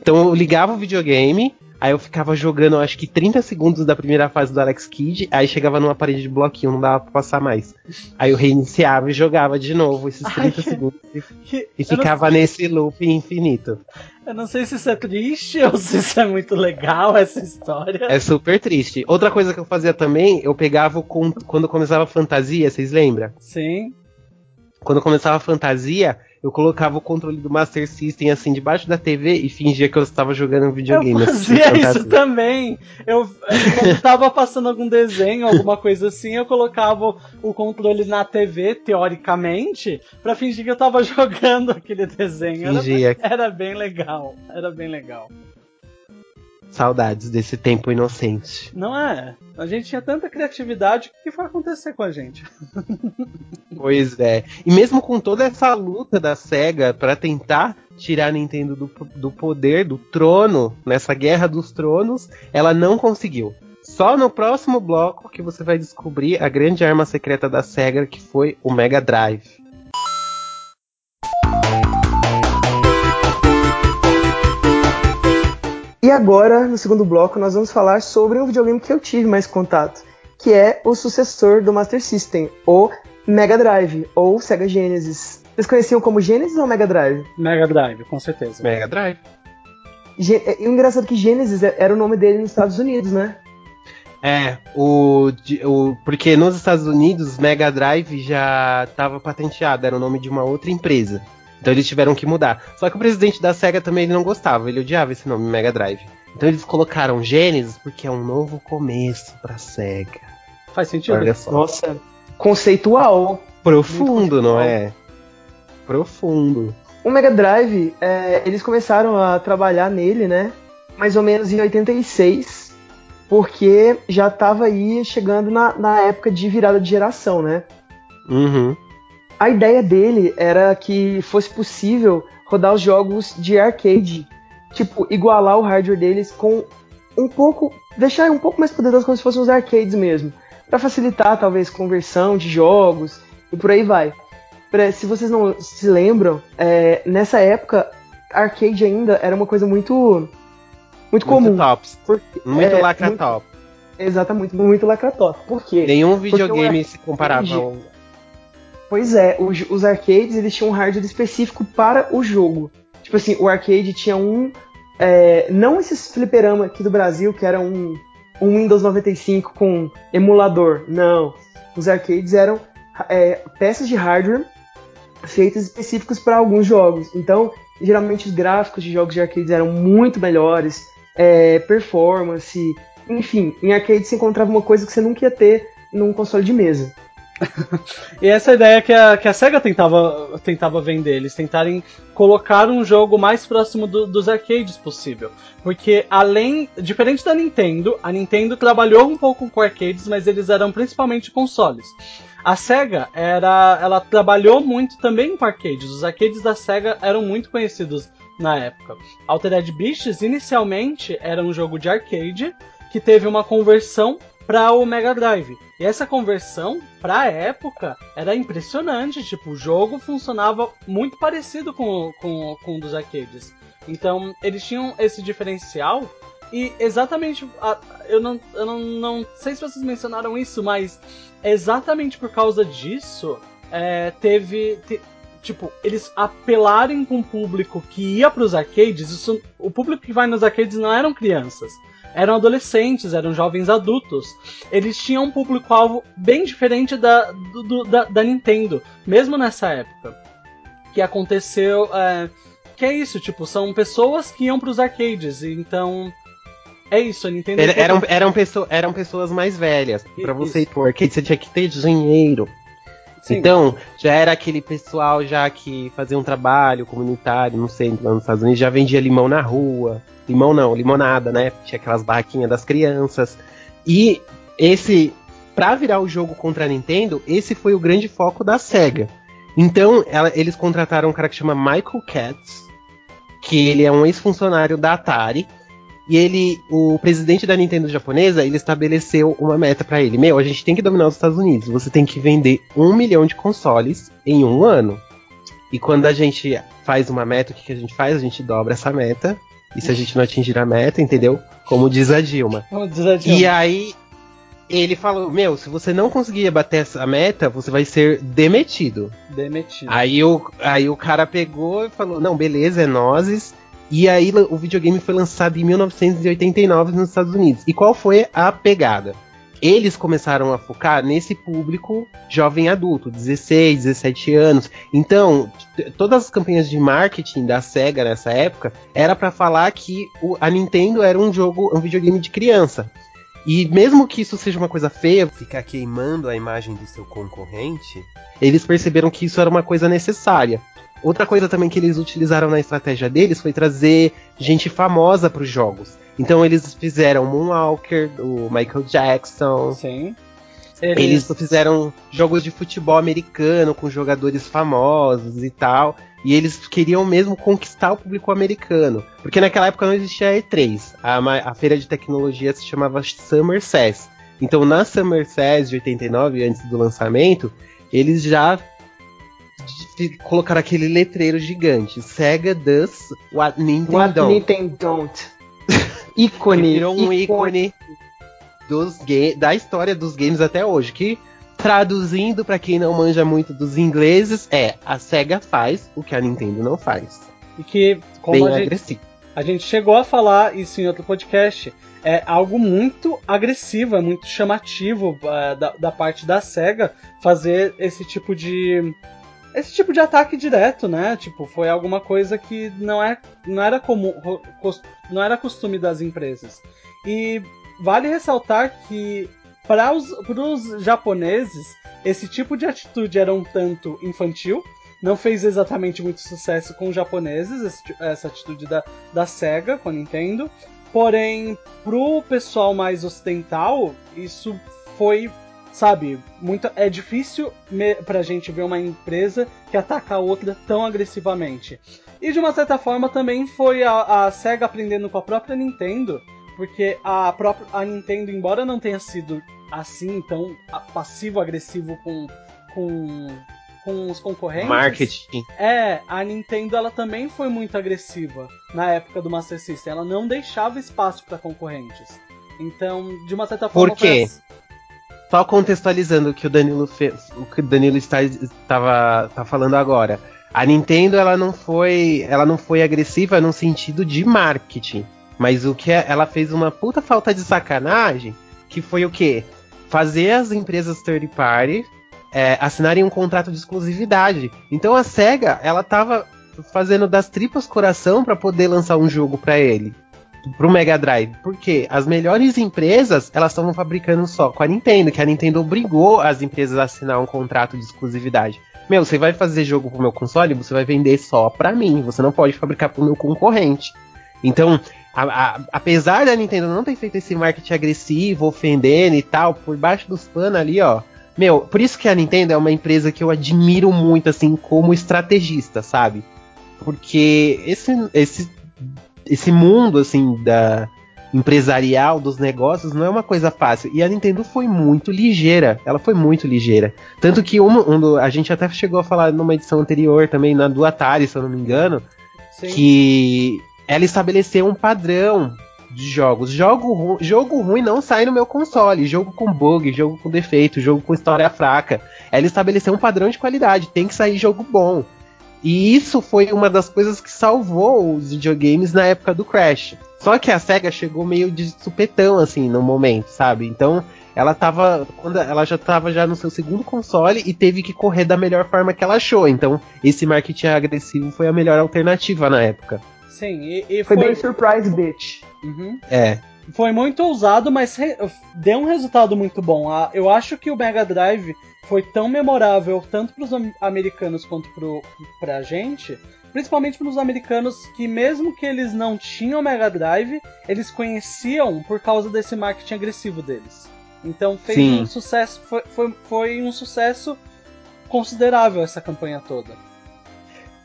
então eu ligava o videogame, aí eu ficava jogando, acho que 30 segundos da primeira fase do Alex Kidd, aí chegava numa parede de bloquinho, não dava pra passar mais. Aí eu reiniciava e jogava de novo esses 30 Ai. segundos e, Que- e eu, não, ficava nesse loop infinito. eu não sei se isso é triste ou se isso é muito legal, essa história. É super triste. Outra coisa que eu fazia também, eu pegava o con- quando começava a fantasia, vocês lembram? Sim. Quando começava a fantasia, eu colocava o controle do Master System assim debaixo da TV e fingia que eu estava jogando um videogame. Eu assistindo fazia isso fantasia. também. Eu, quando tava passando algum desenho, alguma coisa assim, eu colocava o controle na TV, teoricamente, pra fingir que eu tava jogando aquele desenho. Era, Fingia. era bem legal. Era bem legal. Saudades desse tempo inocente. Não é? A gente tinha tanta criatividade, o que foi acontecer com a gente? Pois é. E mesmo com toda essa luta da SEGA pra tentar tirar a Nintendo do, do poder, do trono, nessa guerra dos tronos, ela não conseguiu. Só no próximo bloco que você vai descobrir a grande arma secreta da SEGA, que foi o Mega Drive. E agora, no segundo bloco, nós vamos falar sobre um videogame que eu tive mais contato, que é o sucessor do Master System, o Mega Drive, ou Sega Genesis. Vocês conheciam como Genesis ou Mega Drive? Mega Drive, com certeza. Mega Drive. Ge- é- E o engraçado é que Genesis é- era o nome dele nos Estados Unidos, né? É, o, o porque nos Estados Unidos Mega Drive já estava patenteado, era o nome de uma outra empresa. Então eles tiveram que mudar. Só que o presidente da SEGA também ele não gostava, ele odiava esse nome Mega Drive. Então eles colocaram Genesis porque é um novo começo pra SEGA. Faz sentido? Olha só. Nossa, conceitual. Profundo, não é? Profundo. O Mega Drive, é, eles começaram a trabalhar nele, né? Mais ou menos em 86, porque já estava aí chegando na, na época de virada de geração, né? Uhum. A ideia dele era que fosse possível rodar os jogos de arcade, tipo, igualar o hardware deles com um pouco, deixar um pouco mais poderoso como se fossem os arcades mesmo, para facilitar talvez conversão de jogos e por aí vai. Pra, se vocês não se lembram, é, nessa época arcade ainda era uma coisa muito muito comum. Muito tops. Porque- Muito é, lacra muito- top. Exatamente, muito lacratop. Por quê? Nenhum videogame se comparava arcade- ao. Pois é, os, os arcades eles tinham um hardware específico para o jogo. Tipo assim, o arcade tinha um. é, não esses fliperama aqui do Brasil, que era um, um Windows 95 com emulador. Não. Os arcades eram é, peças de hardware feitas específicas para alguns jogos. Então, geralmente os gráficos de jogos de arcades eram muito melhores, é, performance, enfim, em arcade você encontrava uma coisa que você nunca ia ter num console de mesa. E essa ideia que a, que a SEGA tentava, tentava vender, eles tentarem colocar um jogo mais próximo do- dos arcades possível. Porque além, diferente da Nintendo, a Nintendo trabalhou um pouco com arcades, mas eles eram principalmente consoles. A SEGA era, ela trabalhou muito também com arcades. Os arcades da SEGA eram muito conhecidos na época. Altered Beasts inicialmente era um jogo de arcade que teve uma conversão para o Mega Drive. E essa conversão, pra época, era impressionante. Tipo, o jogo funcionava muito parecido com, com, com o dos arcades. Então, eles tinham esse diferencial. E exatamente. eu não, eu não, não sei se vocês mencionaram isso, mas exatamente por causa disso, é, teve. te- tipo, eles apelarem com o público que ia pros arcades. Isso, o público que vai nos arcades não eram crianças eram adolescentes, eram jovens adultos. Eles tinham um público-alvo bem diferente da, do- da, da Nintendo, mesmo nessa época. Que aconteceu. é, que é isso, tipo, são pessoas que iam pros arcades, e então. É isso, a Nintendo. Era- Eram, eram, pessoa- eram pessoas mais velhas. Pra você ir pro arcade, você tinha que ter dinheiro. Sim. Então, já era aquele pessoal já que fazia um trabalho comunitário, não sei, lá nos Estados Unidos, já vendia limão na rua. Limão não, limonada, né? Tinha aquelas barraquinhas das crianças. E esse, pra virar o jogo contra a Nintendo, esse foi o grande foco da SEGA. Então, ela- eles contrataram um cara que chama Michael Katz, que ele é um ex-funcionário da Atari. E ele, o presidente da Nintendo japonesa, ele estabeleceu uma meta pra ele. Meu, a gente tem que dominar os Estados Unidos. Você tem que vender um milhão de consoles em um ano. E quando a gente faz uma meta, o que, que a gente faz? A gente dobra essa meta. E se a gente não atingir a meta, entendeu? Como diz a Dilma. Vamos dizer assim, E aí ele falou: Meu, se você não conseguir bater essa meta, você vai ser demitido. demitido. Aí o, aí o cara pegou e falou: Não, beleza, é nozes. E aí o videogame foi lançado em 1989 nos Estados Unidos. E qual foi a pegada? Eles começaram a focar nesse público jovem adulto, 16, 17 anos. Então, todas as campanhas de marketing da Sega nessa época era pra falar que o- a Nintendo era um jogo, um videogame de criança. E mesmo que isso seja uma coisa feia, Ficar queimando a imagem do seu concorrente. eles perceberam que isso era uma coisa necessária. Outra coisa também que eles utilizaram na estratégia deles foi trazer gente famosa para os jogos. Então eles fizeram Moonwalker, o Michael Jackson. Sim. Eles fizeram jogos de futebol americano com jogadores famosos e tal. E eles queriam mesmo conquistar o público americano. Porque naquela época não existia a E3. A, a feira de tecnologia se chamava Summer SES. Então na Summer SES de 89, antes do lançamento, eles já de- colocaram aquele letreiro gigante. Sega does what Nintendo What don't. Nintendo don't. Ícone. virou um ícone dos da história dos games até hoje. Que, traduzindo pra quem não manja muito dos ingleses, é a SEGA faz o que a Nintendo não faz. E que, como Bem a gente, agressivo. a gente chegou a falar isso em outro podcast, é algo muito agressivo, é muito chamativo é, da, da parte da SEGA fazer esse tipo de. Esse tipo de ataque direto, né? Tipo, foi alguma coisa que não, é, não era comum, não era costume das empresas. E vale ressaltar que para os japoneses, esse tipo de atitude era um tanto infantil, não fez exatamente muito sucesso com os japoneses, esse, essa atitude da, da SEGA com a Nintendo. Porém, pro pessoal mais ocidental, isso foi, sabe, muito. É difícil me, pra gente ver uma empresa que ataca a outra tão agressivamente. E de uma certa forma também foi a, a SEGA aprendendo com a própria Nintendo, porque a própria a Nintendo, embora não tenha sido assim tão passivo-agressivo com, com com os concorrentes. Marketing. É, a Nintendo ela também foi muito agressiva na época do Master System. Ela não deixava espaço para concorrentes. Então, de uma certa forma. Por quê? Só contextualizando o que o Danilo fez, o que o Danilo está estava tá falando agora. A Nintendo ela não foi, ela não foi agressiva no sentido de marketing, mas o que é, ela fez uma puta falta de sacanagem, que foi o quê? Fazer as empresas third party é, assinarem um contrato de exclusividade. Então a SEGA, ela tava fazendo das tripas coração para poder lançar um jogo para ele, pro Mega Drive. Porque as melhores empresas, elas estavam fabricando só com a Nintendo, que a Nintendo obrigou as empresas a assinar um contrato de exclusividade. Meu, você vai fazer jogo pro meu console, você vai vender só pra mim, você não pode fabricar pro meu concorrente. Então, a, a, apesar da Nintendo não ter feito esse marketing agressivo, ofendendo e tal, por baixo dos panos ali, ó, meu, por isso que a Nintendo é uma empresa que eu admiro muito, assim, como estrategista, sabe? Porque esse, esse, esse mundo, assim, da empresarial, dos negócios, não é uma coisa fácil. E a Nintendo foi muito ligeira. Ela foi muito ligeira. Tanto que um, um, a gente até chegou a falar numa edição anterior também, na do Atari, se eu não me engano, Sim. que ela estabeleceu um padrão de jogos. Jogo, ru jogo ruim não sai no meu console. Jogo com bug, jogo com defeito, jogo com história fraca. Ela estabeleceu um padrão de qualidade. Tem que sair jogo bom. E isso foi uma das coisas que salvou os videogames na época do Crash. Só que a SEGA chegou meio de supetão, assim, no momento, sabe? Então, ela tava. Quando ela já estava já no seu segundo console e teve que correr da melhor forma que ela achou. Então, esse marketing agressivo foi a melhor alternativa na época. Sim, e, e foi, foi bem surprise, bitch. Uhum. É. Foi muito ousado, mas deu um resultado muito bom. Eu acho que o Mega Drive foi tão memorável tanto para os americanos quanto pro, pra gente, principalmente para os americanos que mesmo que eles não tinham Mega Drive, eles conheciam por causa desse marketing agressivo deles. Então fez Sim. um sucesso, foi, foi, foi um sucesso considerável essa campanha toda.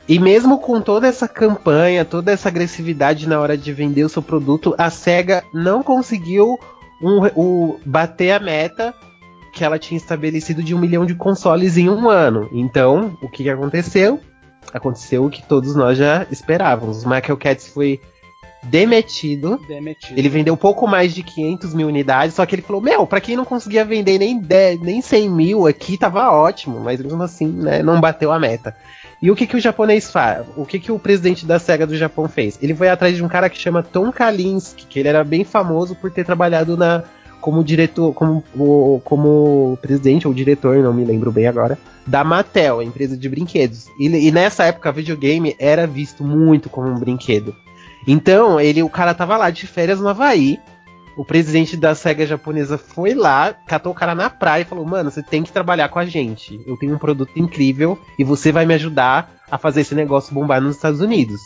E mesmo com toda essa campanha, toda essa agressividade na hora de vender o seu produto, a SEGA não conseguiu um, um, bater a meta que ela tinha estabelecido de um milhão de consoles em um ano. Então, o que aconteceu? Aconteceu o que todos nós já esperávamos. O Michael Katz foi demitido. demitido. Ele vendeu pouco mais de 500 mil unidades, só que ele falou: Meu, pra quem não conseguia vender nem, 10, nem 100 mil aqui, tava ótimo, mas mesmo assim, né, não bateu a meta. E o que, que o japonês faz? O que, que o presidente da SEGA do Japão fez? Ele foi atrás de um cara que chama Tom Kalinske, que ele era bem famoso por ter trabalhado na como diretor, como, como presidente ou diretor, não me lembro bem agora, da Mattel, a empresa de brinquedos. E, e nessa época, videogame era visto muito como um brinquedo. Então, ele, o cara tava lá de férias no Havaí, o presidente da SEGA japonesa foi lá, catou o cara na praia e falou: Mano, você tem que trabalhar com a gente. Eu tenho um produto incrível e você vai me ajudar a fazer esse negócio bombar nos Estados Unidos.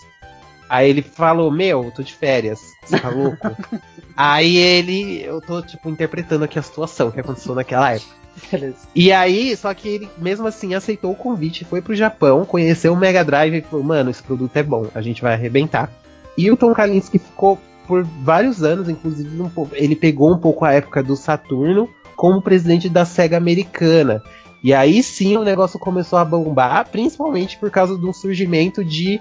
Aí ele falou: Meu, eu tô de férias, você tá louco? aí ele, eu tô, tipo, interpretando aqui a situação que aconteceu naquela época. Beleza. E aí, só que ele mesmo assim aceitou o convite, foi pro Japão, conheceu o Mega Drive e falou: Mano, esse produto é bom, a gente vai arrebentar. E o Tom Kalinske ficou por vários anos, inclusive um pouco, ele pegou um pouco a época do Saturno como presidente da SEGA americana. E aí sim o negócio começou a bombar, principalmente por causa do surgimento de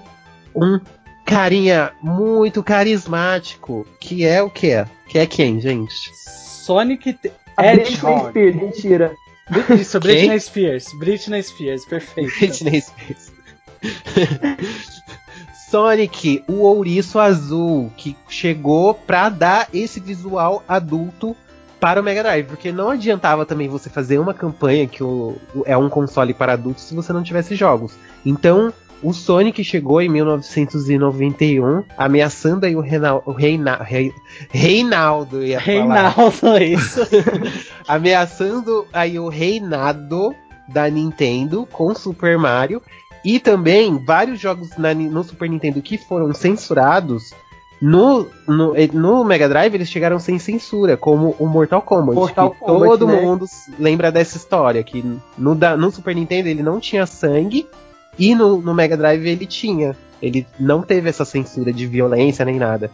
um carinha muito carismático, que é o quê? Que é quem, gente? Sonic T Hedgehog. Mentira. Isso, Britney Spears. Britney Spears, perfeito. Britney Spears. Sonic, o ouriço azul, que chegou pra dar esse visual adulto para o Mega Drive, porque não adiantava também você fazer uma campanha que o, é um console para adultos se você não tivesse jogos. Então, O Sonic chegou em 1991, ameaçando aí o, Reinal, o Reina, Rei, Reinaldo, ia Reinaldo, falar. isso. ameaçando aí o reinado da Nintendo com Super Mario e também vários jogos na, no Super Nintendo que foram censurados. No, no, no, Mega Drive eles chegaram sem censura, como o Mortal Kombat. Mortal que Kombat, todo né? mundo lembra dessa história. Que no, da- no Super Nintendo ele não tinha sangue e no, no Mega Drive ele tinha. Ele não teve essa censura de violência nem nada.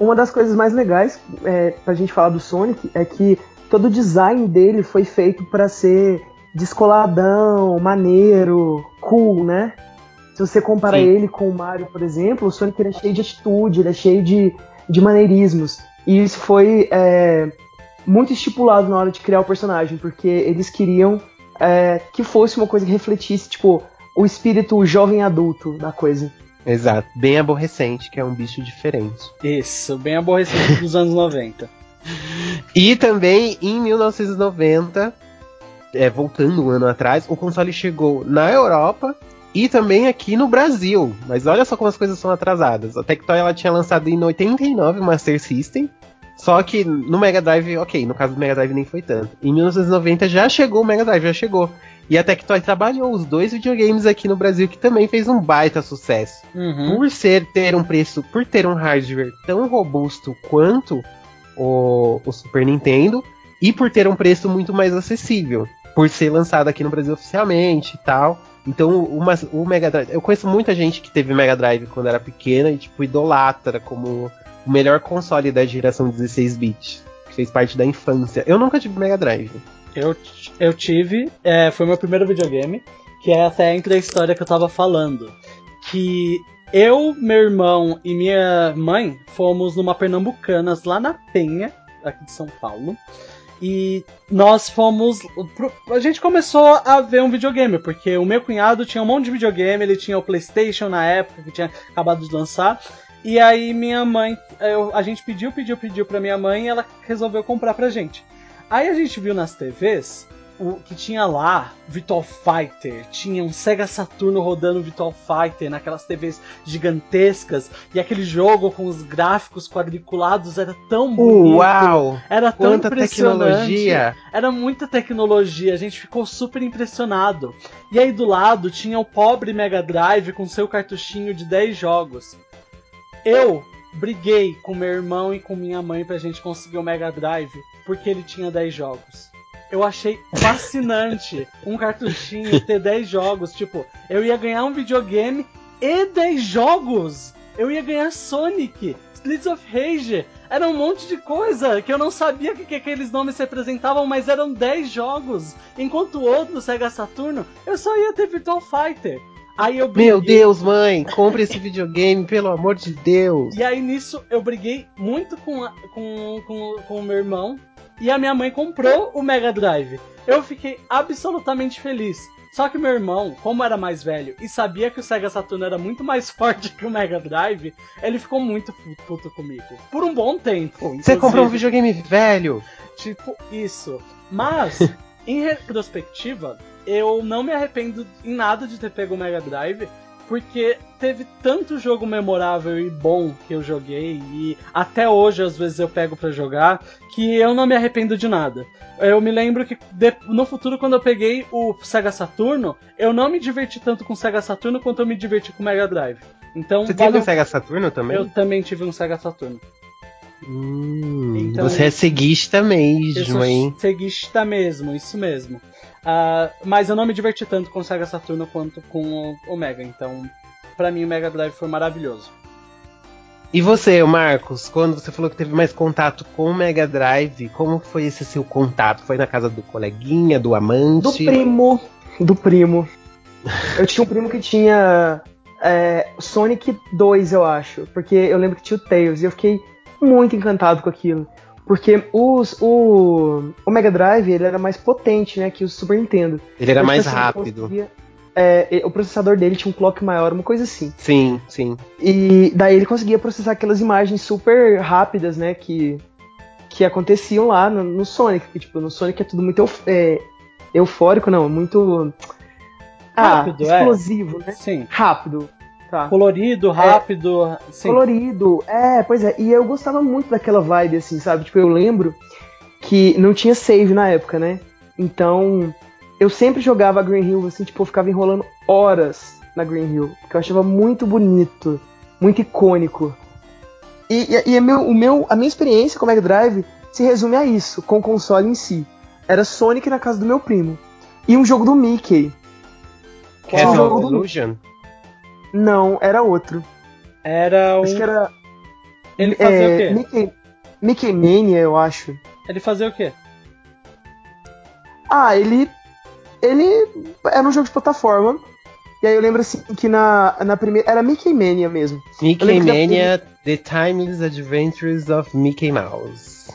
Uma das coisas mais legais é, pra gente falar do Sonic é que todo o design dele foi feito pra ser descoladão, maneiro, cool, né? Se você comparar Sim. ele com o Mario, por exemplo, o Sonic ele é cheio de atitude, ele é cheio de, de maneirismos. E isso foi é, muito estipulado na hora de criar o personagem, porque eles queriam é, que fosse uma coisa que refletisse, tipo, o espírito jovem adulto da coisa. Exato. Bem aborrecente, que é um bicho diferente. Isso, bem aborrecido dos anos 90. E também em 1990, é, voltando um ano atrás, o console chegou na Europa e também aqui no Brasil. Mas olha só como as coisas são atrasadas. A Tectoy ela tinha lançado em 89 o Master System. Só que no Mega Drive, ok, no caso do Mega Drive nem foi tanto. Em 1990 já chegou o Mega Drive, já chegou. E a Tectoy trabalhou os dois videogames aqui no Brasil que também fez um baita sucesso Uhum. por ser ter um preço, por ter um hardware tão robusto quanto o, o Super Nintendo e por ter um preço muito mais acessível, por ser lançado aqui no Brasil oficialmente e tal. Então uma- o Mega Drive, eu conheço muita gente que teve Mega Drive quando era pequena e tipo idolatra como o melhor console da geração 16 bits, que fez parte da infância. Eu nunca tive Mega Drive. Eu, eu tive, é, foi meu primeiro videogame, que é até entre a história que eu tava falando. Que eu, meu irmão e minha mãe fomos numa Pernambucanas lá na Penha, aqui de São Paulo. E nós fomos. A gente começou a ver um videogame, porque o meu cunhado tinha um monte de videogame, ele tinha o PlayStation na época, que tinha acabado de lançar. E aí minha mãe. eu- a gente pediu, pediu, pediu pra minha mãe e ela resolveu comprar pra gente. Aí a gente viu nas TVs o que tinha lá Virtual Fighter, tinha um Sega Saturno rodando Virtual Fighter naquelas TVs gigantescas e aquele jogo com os gráficos quadriculados era tão bonito, Uau! era tão Quanta impressionante, tecnologia! era muita tecnologia, a gente ficou super impressionado. E aí do lado tinha o pobre Mega Drive com seu cartuchinho de 10 jogos. Eu briguei com meu irmão e com minha mãe pra gente conseguir o Mega Drive porque ele tinha 10 jogos. Eu achei fascinante um cartuchinho ter 10 jogos. Tipo, eu ia ganhar um videogame e 10 jogos! Eu ia ganhar Sonic, Streets of Rage, era um monte de coisa que eu não sabia que, que aqueles nomes representavam, mas eram 10 jogos. Enquanto o outro, Sega Saturno, eu só ia ter Virtual Fighter. Aí eu Meu briguei- Deus, mãe, compre esse videogame, pelo amor de Deus. E aí nisso eu briguei muito com, a- com, com, com o meu irmão. E a minha mãe comprou o Mega Drive. Eu fiquei absolutamente feliz. Só que meu irmão, como era mais velho e sabia que o Sega Saturno era muito mais forte que o Mega Drive, ele ficou muito pu- puto comigo. Por um bom tempo. Você comprou um inclusive. videogame velho? Tipo isso. Mas, em retrospectiva, eu não me arrependo em nada de ter pego o Mega Drive, porque teve tanto jogo memorável e bom que eu joguei, e até hoje às vezes eu pego pra jogar, que eu não me arrependo de nada. Eu me lembro que de- no futuro, quando eu peguei o Sega Saturno, eu não me diverti tanto com o Sega Saturno quanto eu me diverti com o Mega Drive. Então, Você teve valeu- um Sega Saturno também? eu também tive um Sega Saturno. Hum, Então- você é ceguista mesmo, hein? ceguista mesmo, isso mesmo. Ah, mas eu não me diverti tanto com o Sega Saturno quanto com o, Mega, então pra mim o Mega Drive foi maravilhoso. E você, Marcos, quando você falou que teve mais contato com o Mega Drive, como foi esse seu contato? Foi na casa do coleguinha, do amante? Do primo. Do primo. Eu tinha um primo que tinha é, Sonic 2, eu acho. Porque eu lembro que tinha o Tails e eu fiquei muito encantado com aquilo. Porque os, o, o Mega Drive ele era mais potente né, que o Super Nintendo. Ele era mais assim, rápido. conseguia- é, o processador dele tinha um clock maior, uma coisa assim. Sim, sim. E daí ele conseguia processar aquelas imagens super rápidas, né? Que, que aconteciam lá no, no Sonic. Que, tipo, no Sonic é tudo muito euf- é, eufórico, não, muito. Ah, Rápido, é. explosivo, né? Sim. Rápido. Tá. Colorido, rápido. sim. Colorido, é, pois é. E eu gostava muito daquela vibe, assim, sabe? Tipo, eu lembro que não tinha save na época, né? Então, eu sempre jogava Green Hill, assim, tipo, eu ficava enrolando horas na Green Hill. Porque eu achava muito bonito, muito icônico. E, e, e a, meu, o meu, a minha experiência com o Mega Drive se resume a isso, com o console em si. Era Sonic na casa do meu primo. E um jogo do Mickey. Castle jogo do- Illusion? Não, era outro. Era um. Acho que era. Ele fazia é, o quê? Mickey, Mickey Mania, eu acho. Ele fazia o quê? Ah, ele. Ele era um jogo de plataforma. E aí eu lembro assim que na, na primeira. Era Mickey Mania mesmo. Mickey Mania, The Timeless Adventures of Mickey Mouse.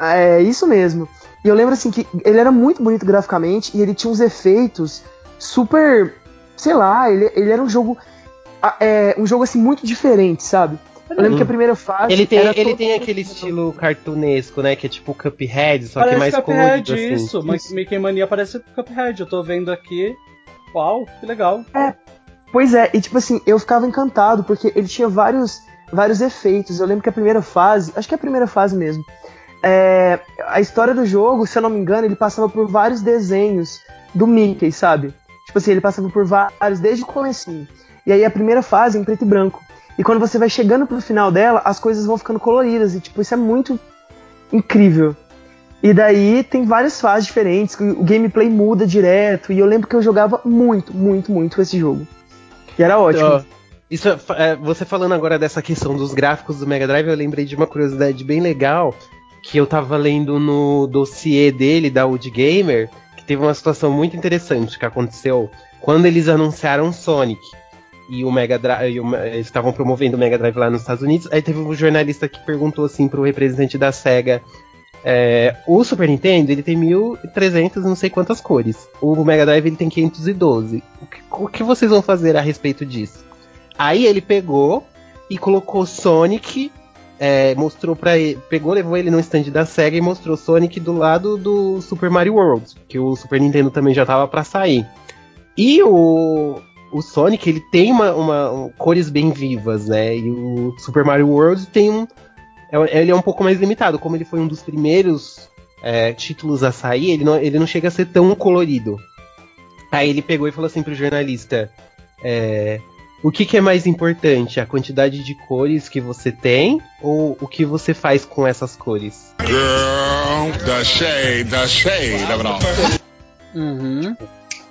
É isso mesmo. E eu lembro assim que ele era muito bonito graficamente e ele tinha uns efeitos super. Sei lá, ele, ele era um jogo. É, um jogo assim muito diferente, sabe? Eu lembro Hum. que a primeira fase. Ele tem, era ele tem aquele estilo cartunesco, né? Que é tipo Cuphead, só que parece mais Cuphead, colorido, assim. isso. Mas Mickey Mania parece Cuphead. Eu tô vendo aqui. Uau, que legal. Pois é, e tipo assim, eu ficava encantado porque ele tinha vários, vários efeitos. Eu lembro que a primeira fase, acho que é a primeira fase mesmo. é, a história do jogo, se eu não me engano, ele passava por vários desenhos do Mickey, sabe? Tipo assim, ele passava por vários desde o comecinho. E aí a primeira fase é em preto e branco. E quando você vai chegando pro final dela, as coisas vão ficando coloridas. E tipo, isso é muito incrível. E daí tem várias fases diferentes, o gameplay muda direto. E eu lembro que eu jogava muito, muito, muito esse jogo. E era ótimo. Ó, Isso, é é, você falando agora dessa questão dos gráficos do Mega Drive, eu lembrei de uma curiosidade bem legal que eu tava lendo no dossiê dele, da Wood Gamer, teve uma situação muito interessante que aconteceu quando eles anunciaram Sonic e o Mega Drive, o eles estavam promovendo o Mega Drive lá nos Estados Unidos. Aí teve um jornalista que perguntou assim pro representante da Sega. é, o Super Nintendo ele tem 1300 não sei quantas cores. O Mega Drive ele tem 512. O que, o que vocês vão fazer a respeito disso? Aí ele pegou e colocou Sonic, é, mostrou para ele, pegou, levou ele no stand da Sega e mostrou Sonic do lado do Super Mario World, que o Super Nintendo também já tava para sair. E o, o Sonic ele tem uma, uma- um- cores bem vivas, né? E o Super Mario World tem um, é- ele é um pouco mais limitado, como ele foi um dos primeiros é, títulos a sair, ele não, ele não chega a ser tão colorido. Aí ele pegou e falou assim pro jornalista. é, o que, que é mais importante, a quantidade de cores que você tem ou o que você faz com essas cores? Girl, the shade, the shade of it all. Uhum.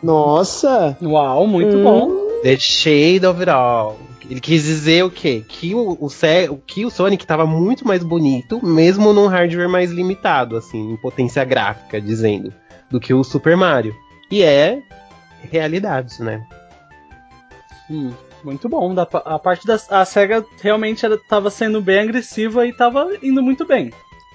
Nossa! Uau, muito Hum. bom. The shade of it all. Ele quis dizer o quê? Que o, o, que o Sonic estava muito mais bonito, mesmo num hardware mais limitado, assim, em potência gráfica, dizendo, do que o Super Mario. E é realidade, né? Hum, muito bom. Da a parte da a SEGA realmente era, tava sendo bem agressiva e tava indo muito bem.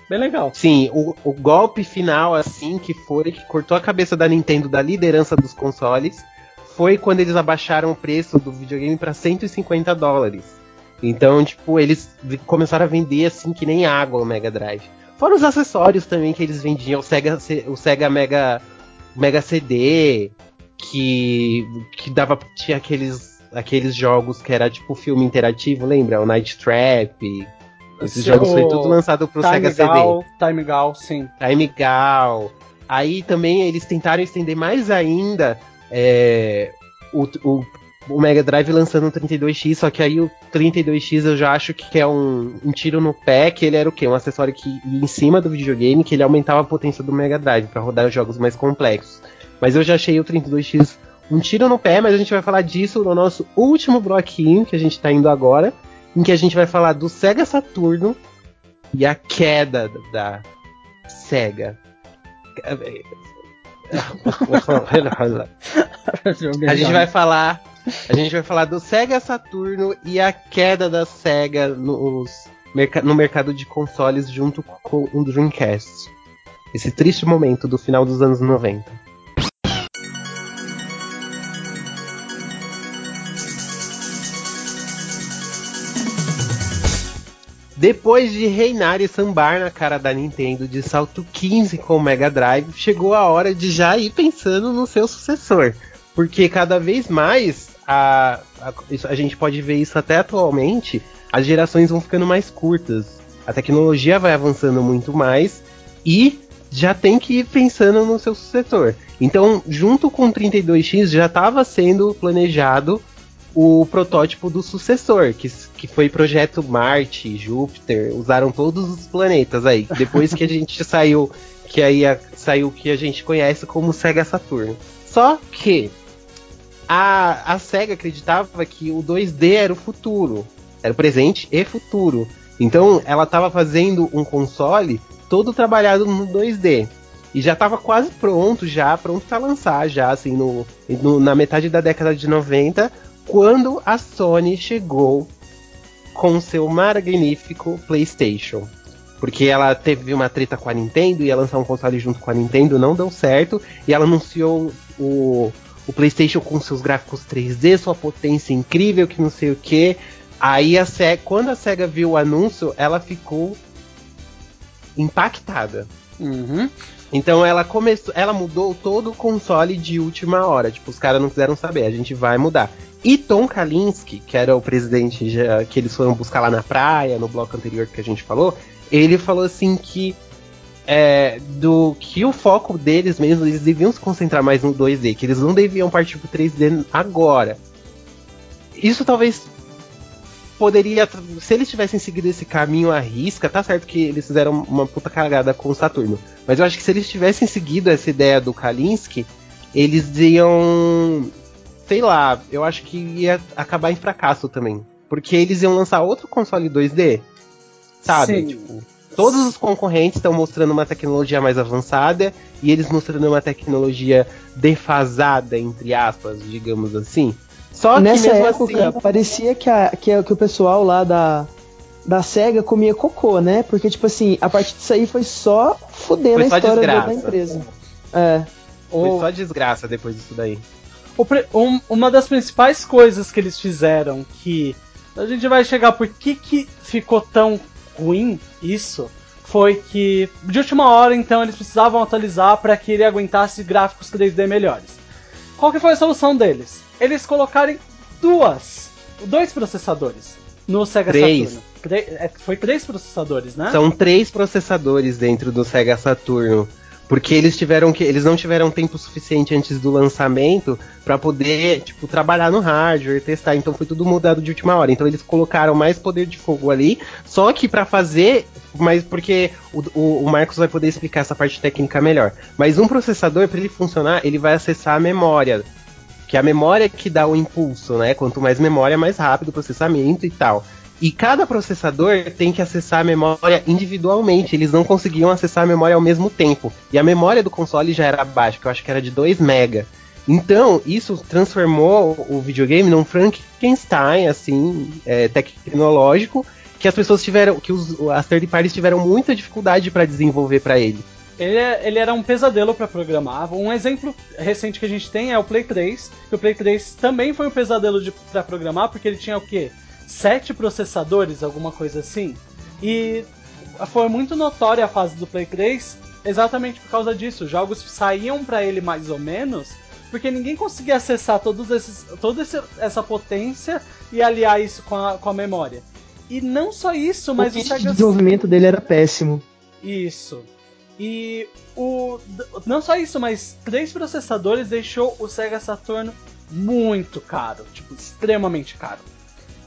Bem legal. Sim, o, o golpe final, assim, que foi, que cortou a cabeça da Nintendo da liderança dos consoles, foi quando eles abaixaram o preço do videogame para 150 dólares. Então, tipo, eles começaram a vender assim que nem água o Mega Drive. Fora os acessórios também que eles vendiam, o Sega, o Sega Mega, Mega CD, que, que dava tinha aqueles, aqueles jogos que era tipo filme interativo, lembra? O Night Trap. Esses Sim, jogos foi tudo lançado pro Time Sega CD. Gal, Time Gal, sim. Time Gal. Aí também eles tentaram estender mais ainda é, o, o, o Mega Drive lançando o 32X, só que aí o 32X eu já acho que é um, um tiro no pé, que ele era o quê? Um acessório que ia em cima do videogame, que ele aumentava a potência do Mega Drive para rodar jogos mais complexos. Mas eu já achei o 32X um tiro no pé, mas a gente vai falar disso no nosso último bloquinho, que a gente tá indo agora, em que a gente vai falar do Sega Saturno e a queda da Sega. A gente vai falar. A gente vai falar do Sega Saturno e a queda da Sega nos, no mercado de consoles junto com o Dreamcast. Esse triste momento do final dos anos 90. Depois de reinar e sambar na cara da Nintendo de salto 15 com o Mega Drive, chegou a hora de já ir pensando no seu sucessor. porque cada vez mais a, a, a gente pode ver isso até atualmente, as gerações vão ficando mais curtas. A tecnologia vai avançando muito mais e já tem que ir pensando no seu sucessor. Então, junto com o 32X já estava sendo planejado o protótipo do sucessor, que, que foi projeto Marte, Júpiter, usaram todos os planetas aí. Depois que a gente saiu, que aí a- saiu o que a gente conhece como Sega Saturno. Só que a, a SEGA acreditava que o 2D era o futuro. Era o presente e futuro. Então ela estava fazendo um console todo trabalhado no 2D. E já estava quase pronto, já pronto para lançar, já assim, no, no- na metade da década de 90, quando a Sony chegou com seu magnífico PlayStation. Porque ela teve uma treta com a Nintendo, ia lançar um console junto com a Nintendo, não deu certo, e ela anunciou o, o PlayStation com seus gráficos 3D, sua potência incrível, que não sei o que. Aí a SEGA, quando a SEGA viu o anúncio, ela ficou impactada. Uhum. Então ela começou, ela mudou todo o console de última hora. Tipo, os caras não quiseram saber, a gente vai mudar. E Tom Kalinske, que era o presidente já- que eles foram buscar lá na praia, no bloco anterior que a gente falou, ele falou assim que é, do que o foco deles mesmo, eles deviam se concentrar mais no 2D, que eles não deviam partir pro 3D agora. Isso talvez poderia, se eles tivessem seguido esse caminho à risca, tá certo que eles fizeram uma puta cagada com o Saturno, mas eu acho que se eles tivessem seguido essa ideia do Kalinske, eles iam, sei lá, eu acho que ia acabar em fracasso também, porque eles iam lançar outro console 2D, sabe? Sim. Tipo, Todos os concorrentes estão mostrando uma tecnologia mais avançada e eles mostrando uma tecnologia defasada, entre aspas, digamos assim. Só que Nessa mesmo época, assim, parecia que, a- que, a- que o pessoal lá da, da SEGA comia cocô, né? Porque, tipo assim, a partir disso aí foi só fudendo Foi a história da, empresa. É. foi O- só desgraça depois disso daí. Pre- um- uma das principais coisas que eles fizeram que a gente vai chegar por que, que ficou tão ruim isso foi que de última hora então eles precisavam atualizar para que ele aguentasse gráficos 3D melhores. Qual que foi a solução deles? Eles colocarem duas, dois processadores no Sega Três. Saturno. Tre- é, foi três processadores, né? São três processadores dentro do Sega Saturno. Porque eles tiveram que. Eles não tiveram tempo suficiente antes do lançamento para poder, tipo, trabalhar no hardware, testar. Então foi tudo mudado de última hora. Então eles colocaram mais poder de fogo ali. Só que para fazer. Mas porque o, o- o Marcos vai poder explicar essa parte técnica melhor. Mas um processador, para ele funcionar, ele vai acessar a memória. Que é a memória que dá o impulso, né? Quanto mais memória, mais rápido o processamento e tal. E cada processador tem que acessar a memória individualmente. Eles não conseguiam acessar a memória ao mesmo tempo. E a memória do console já era baixa, que eu acho que era de 2 MB. Então, isso transformou o videogame num Frankenstein, assim, é, tecnológico, que as pessoas tiveram, que os, as third parties tiveram muita dificuldade para desenvolver para ele. Ele, é- ele era um pesadelo para programar. Um exemplo recente que a gente tem é o Play 3. Que o Play 3 também foi um pesadelo para programar, porque ele tinha o quê? Sete processadores, alguma coisa assim. E foi muito notória a fase do Play 3 exatamente por causa disso. Jogos saíam para ele mais ou menos, porque ninguém conseguia acessar todos esses, toda essa potência e aliar isso com a, com a memória. E não só isso, mas o o Sega desenvolvimento dele era péssimo. isso. E o não só isso, mas três processadores deixou o Sega Saturno muito caro, tipo extremamente caro.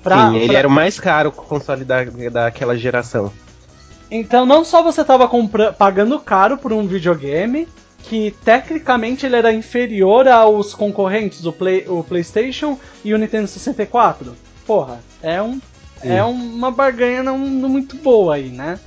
Pra- Sim, ele pra- era o mais caro console da, daquela geração. Então não só você estava pagando caro por um videogame, que tecnicamente ele era inferior aos concorrentes, o, Play, o PlayStation e o Nintendo 64. Porra, é um é uma barganha não, não muito boa aí, né?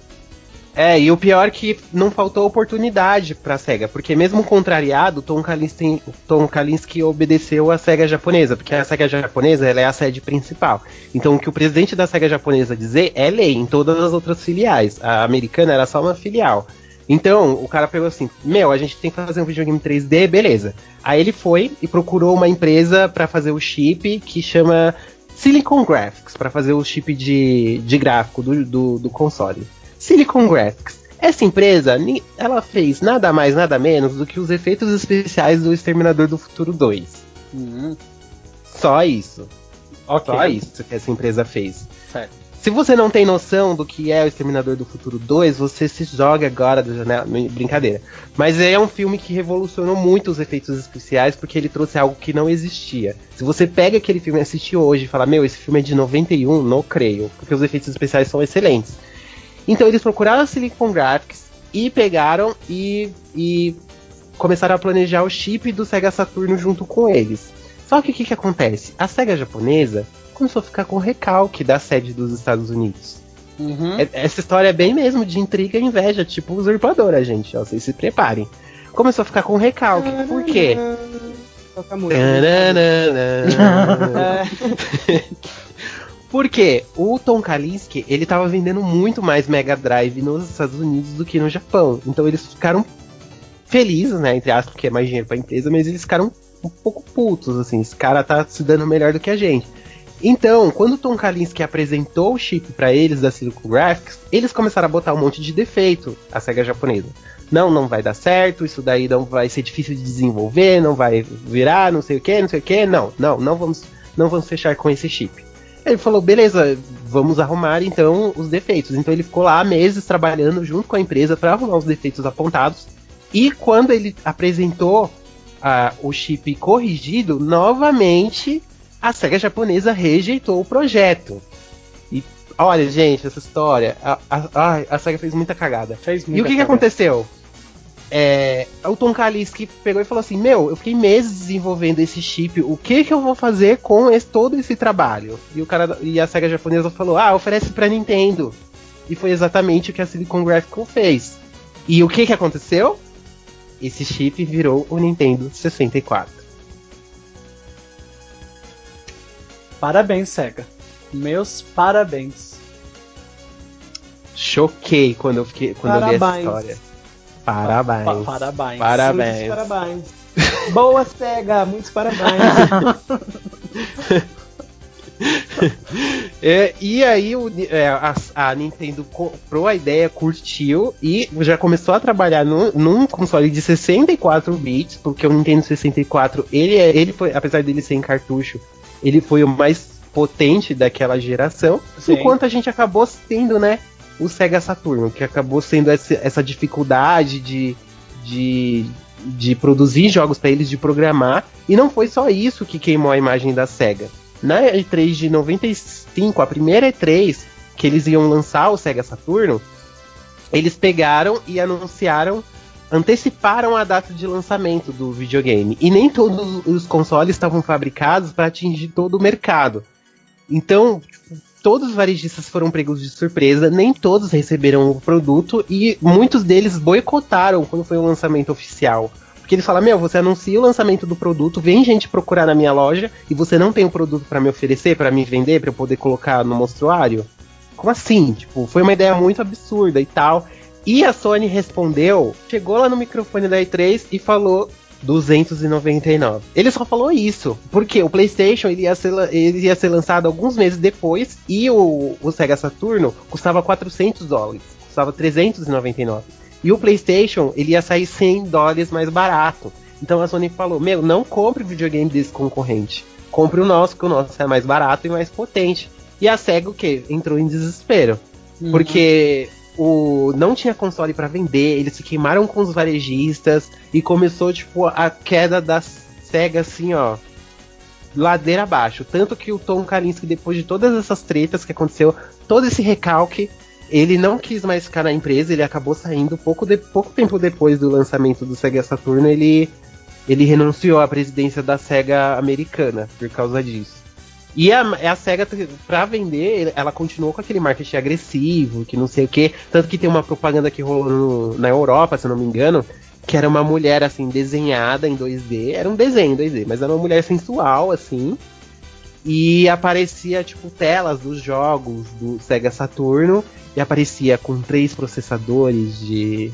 É, e o pior é que não faltou oportunidade pra SEGA, porque mesmo contrariado, Tom Kalinske, Tom Kalinske obedeceu à SEGA japonesa, porque a SEGA japonesa é a sede principal. Então o que o presidente da SEGA japonesa dizer é lei em todas as outras filiais. A americana era só uma filial. Então o cara pegou assim: Meu, a gente tem que fazer um videogame 3D, beleza. Aí ele foi e procurou uma empresa pra fazer o chip que chama Silicon Graphics, pra fazer o chip de, de gráfico do, do, do console. Silicon Graphics. Essa empresa, ela fez nada mais, nada menos do que os efeitos especiais do Exterminador do Futuro 2. Hum, Só isso. ok. Só isso que essa empresa fez. Certo. Se você não tem noção do que é o Exterminador do Futuro 2, você se joga agora da janela. Brincadeira. Mas é um filme que revolucionou muito os efeitos especiais porque ele trouxe algo que não existia. Se você pega aquele filme e assiste hoje e fala, meu, esse filme é de 91, não creio. Porque os efeitos especiais são excelentes. Então eles procuraram a Silicon Graphics e pegaram e, e começaram a planejar o chip do Sega Saturno junto com eles. Só que o que, que acontece? A SEGA japonesa começou a ficar com recalque da sede dos Estados Unidos. Uhum. É- Essa história é bem mesmo de intriga e inveja, tipo usurpadora, gente. Ó, vocês se preparem. Começou a ficar com recalque. Por quê? Toca muito. Porque o Tom Kalinske, ele tava vendendo muito mais Mega Drive nos Estados Unidos do que no Japão. Então eles ficaram felizes, né, entre aspas, porque é mais dinheiro pra empresa, mas eles ficaram um pouco putos, assim, esse cara tá se dando melhor do que a gente. Então, quando o Tom Kalinske apresentou o chip pra eles da Silicon Graphics, eles começaram a botar um monte de defeito a SEGA japonesa. Não, não vai dar certo, isso daí não vai ser difícil de desenvolver, não vai virar, não sei o que, não sei o que. Não, não, não vamos, não vamos fechar com esse chip. Ele falou, beleza, vamos arrumar então os defeitos. Então ele ficou lá meses trabalhando junto com a empresa para arrumar os defeitos apontados. E quando ele apresentou ah, o chip corrigido, novamente a SEGA japonesa rejeitou o projeto. E olha, gente, essa história, a, a, a SEGA fez muita cagada. Fez E o muita que, que aconteceu? É, o Tom Kalinske pegou e falou assim: Meu, eu fiquei meses desenvolvendo esse chip, o que que eu vou fazer com esse- todo esse trabalho? E, o cara, e a SEGA japonesa falou: Ah, oferece pra Nintendo. E foi exatamente o que a Silicon Graphics fez. E o que que aconteceu? Esse chip virou o Nintendo 64. Parabéns, SEGA. Meus parabéns. Choquei quando eu, fiquei, quando eu li essa história. Parabéns. Pa- parabéns. Parabéns. Muitos parabéns. Boa, SEGA, muitos parabéns. É, e aí o- é, a, a Nintendo comprou a ideia, curtiu e já começou a trabalhar no- num console de 64 bits, porque o Nintendo 64, ele, é, ele foi, apesar dele ser em cartucho, ele foi o mais potente daquela geração, Sim. enquanto a gente acabou tendo, né, o Sega Saturno, que acabou sendo essa, dificuldade de, de, de produzir jogos para eles, de programar, e não foi só isso que queimou a imagem da Sega. Na E3 de 95, a primeira E3 que eles iam lançar o Sega Saturno, eles pegaram e anunciaram, anteciparam a data de lançamento do videogame. E nem todos os consoles estavam fabricados para atingir todo o mercado. Então, tipo, todos os varejistas foram pegos de surpresa, nem todos receberam o produto e muitos deles boicotaram quando foi o lançamento oficial. Porque eles falam: Meu, você anuncia o lançamento do produto, vem gente procurar na minha loja e você não tem o produto para me oferecer, para me vender, para eu poder colocar no monstruário? Como assim? Tipo, foi uma ideia muito absurda e tal. E a Sony respondeu, chegou lá no microfone da E3 e falou 299. Ele só falou isso, porque o PlayStation ele ia ser, ele ia ser lançado alguns meses depois e o, o Sega Saturno custava 400 dólares, custava 399. E o PlayStation ele ia sair 100 dólares mais barato. Então a Sony falou: Meu, não compre videogame desse concorrente. Compre o nosso, que o nosso é mais barato e mais potente. E a SEGA o quê? Entrou em desespero. Uhum. Porque o não tinha console pra vender, eles se queimaram com os varejistas e começou tipo a queda da Sega assim, ó, ladeira abaixo. Tanto que o Tom Kalinske depois de todas essas tretas que aconteceu, todo esse recalque, ele não quis mais ficar na empresa, ele acabou saindo pouco de, pouco tempo depois do lançamento do Sega Saturno, ele ele renunciou à presidência da Sega americana por causa disso. E a, a SEGA, pra vender, ela continuou com aquele marketing agressivo, que não sei o que. Tanto que tem uma propaganda que rolou no- na Europa, se eu não me engano, que era uma mulher, assim, desenhada em 2D. Era um desenho em 2D, mas era uma mulher sensual, assim. E aparecia, tipo, telas dos jogos do Sega Saturno. E aparecia com três processadores de.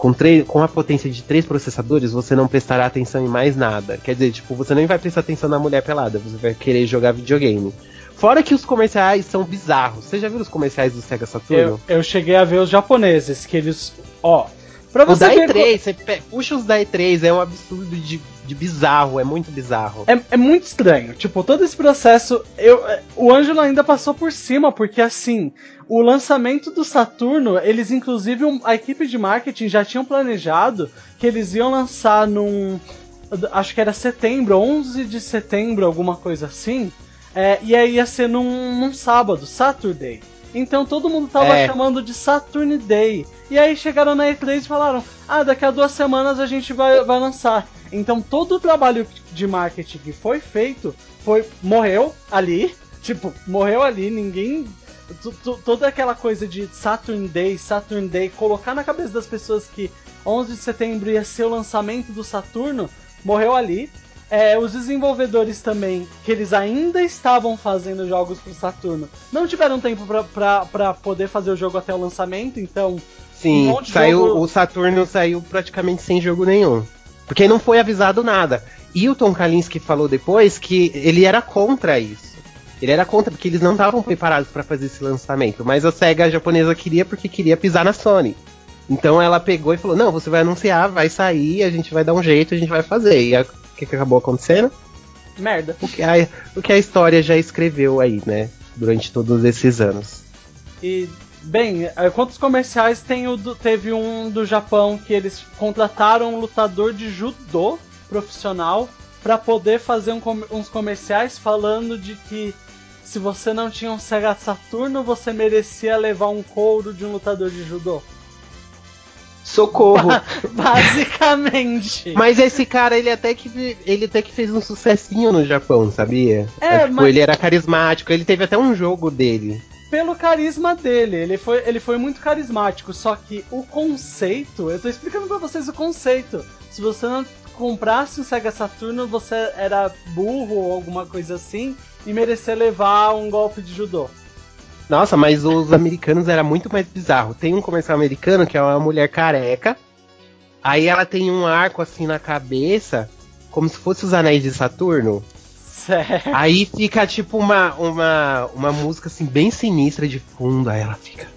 Com, com a potência de três processadores, você não prestará atenção em mais nada. Quer dizer, tipo, você nem vai prestar atenção na mulher pelada, você vai querer jogar videogame. Fora que os comerciais são bizarros. Você já viu os comerciais do Sega Saturno? Eu, eu cheguei a ver os japoneses, que eles. Ó, Pra O você da ver E3, você pe- puxa os da E3, é um absurdo de, de bizarro, é muito bizarro. É, é muito estranho. Tipo, todo esse processo. Eu, é, o Ângelo ainda passou por cima, porque assim, o lançamento do Saturno, eles inclusive, a equipe de marketing já tinham planejado que eles iam lançar num. Acho que era setembro, 11 de setembro, alguma coisa assim. É, e aí ia ser num, num sábado, Saturday. Então todo mundo tava É. chamando de Saturn Day. E aí chegaram na E3 e falaram: Ah, daqui a duas semanas a gente vai, vai lançar. Então todo o trabalho de marketing que foi feito foi morreu ali. Tipo, morreu ali, ninguém. Toda aquela coisa de Saturn Day, Saturn Day, colocar na cabeça das pessoas que 11 de setembro ia ser o lançamento do Saturno, morreu ali. É, os desenvolvedores também, que eles ainda estavam fazendo jogos pro Saturno, não tiveram tempo pra poder fazer o jogo até o lançamento, então um Sim, de saiu, jogo- o Saturno saiu praticamente sem jogo nenhum. Porque não foi avisado nada. E o Tom Kalinske falou depois que ele era contra isso. Ele era contra, porque eles não estavam preparados para fazer esse lançamento. Mas a SEGA japonesa queria porque queria pisar na Sony. Então ela pegou e falou: Não, você vai anunciar, vai sair, a gente vai dar um jeito, a gente vai fazer. E a- que, que acabou acontecendo? merda. O que, a, o que a história já escreveu aí, né? Durante todos esses anos. E, bem, é, quantos comerciais tem o do- teve um do Japão que eles contrataram um lutador de judô profissional pra poder fazer um uns comerciais falando de que se você não tinha um Sega Saturno, você merecia levar um couro de um lutador de judô. Socorro. Basicamente. Mas esse cara, ele até que ele até que fez um sucessinho no Japão, sabia? É, tipo, mas- ele era carismático, ele teve até um jogo dele. pelo carisma dele. Ele foi, ele foi muito carismático, só que o conceito, eu tô explicando pra vocês o conceito. Se você não comprasse um Sega Saturno, você era burro ou alguma coisa assim e merecia levar um golpe de judô. Nossa, mas os americanos era muito mais bizarro. Tem um comercial americano que é uma mulher careca. Aí ela tem um arco assim na cabeça, como se fosse os anéis de Saturno. Sério. Aí fica tipo uma, uma, uma música assim bem sinistra de fundo. Aí ela fica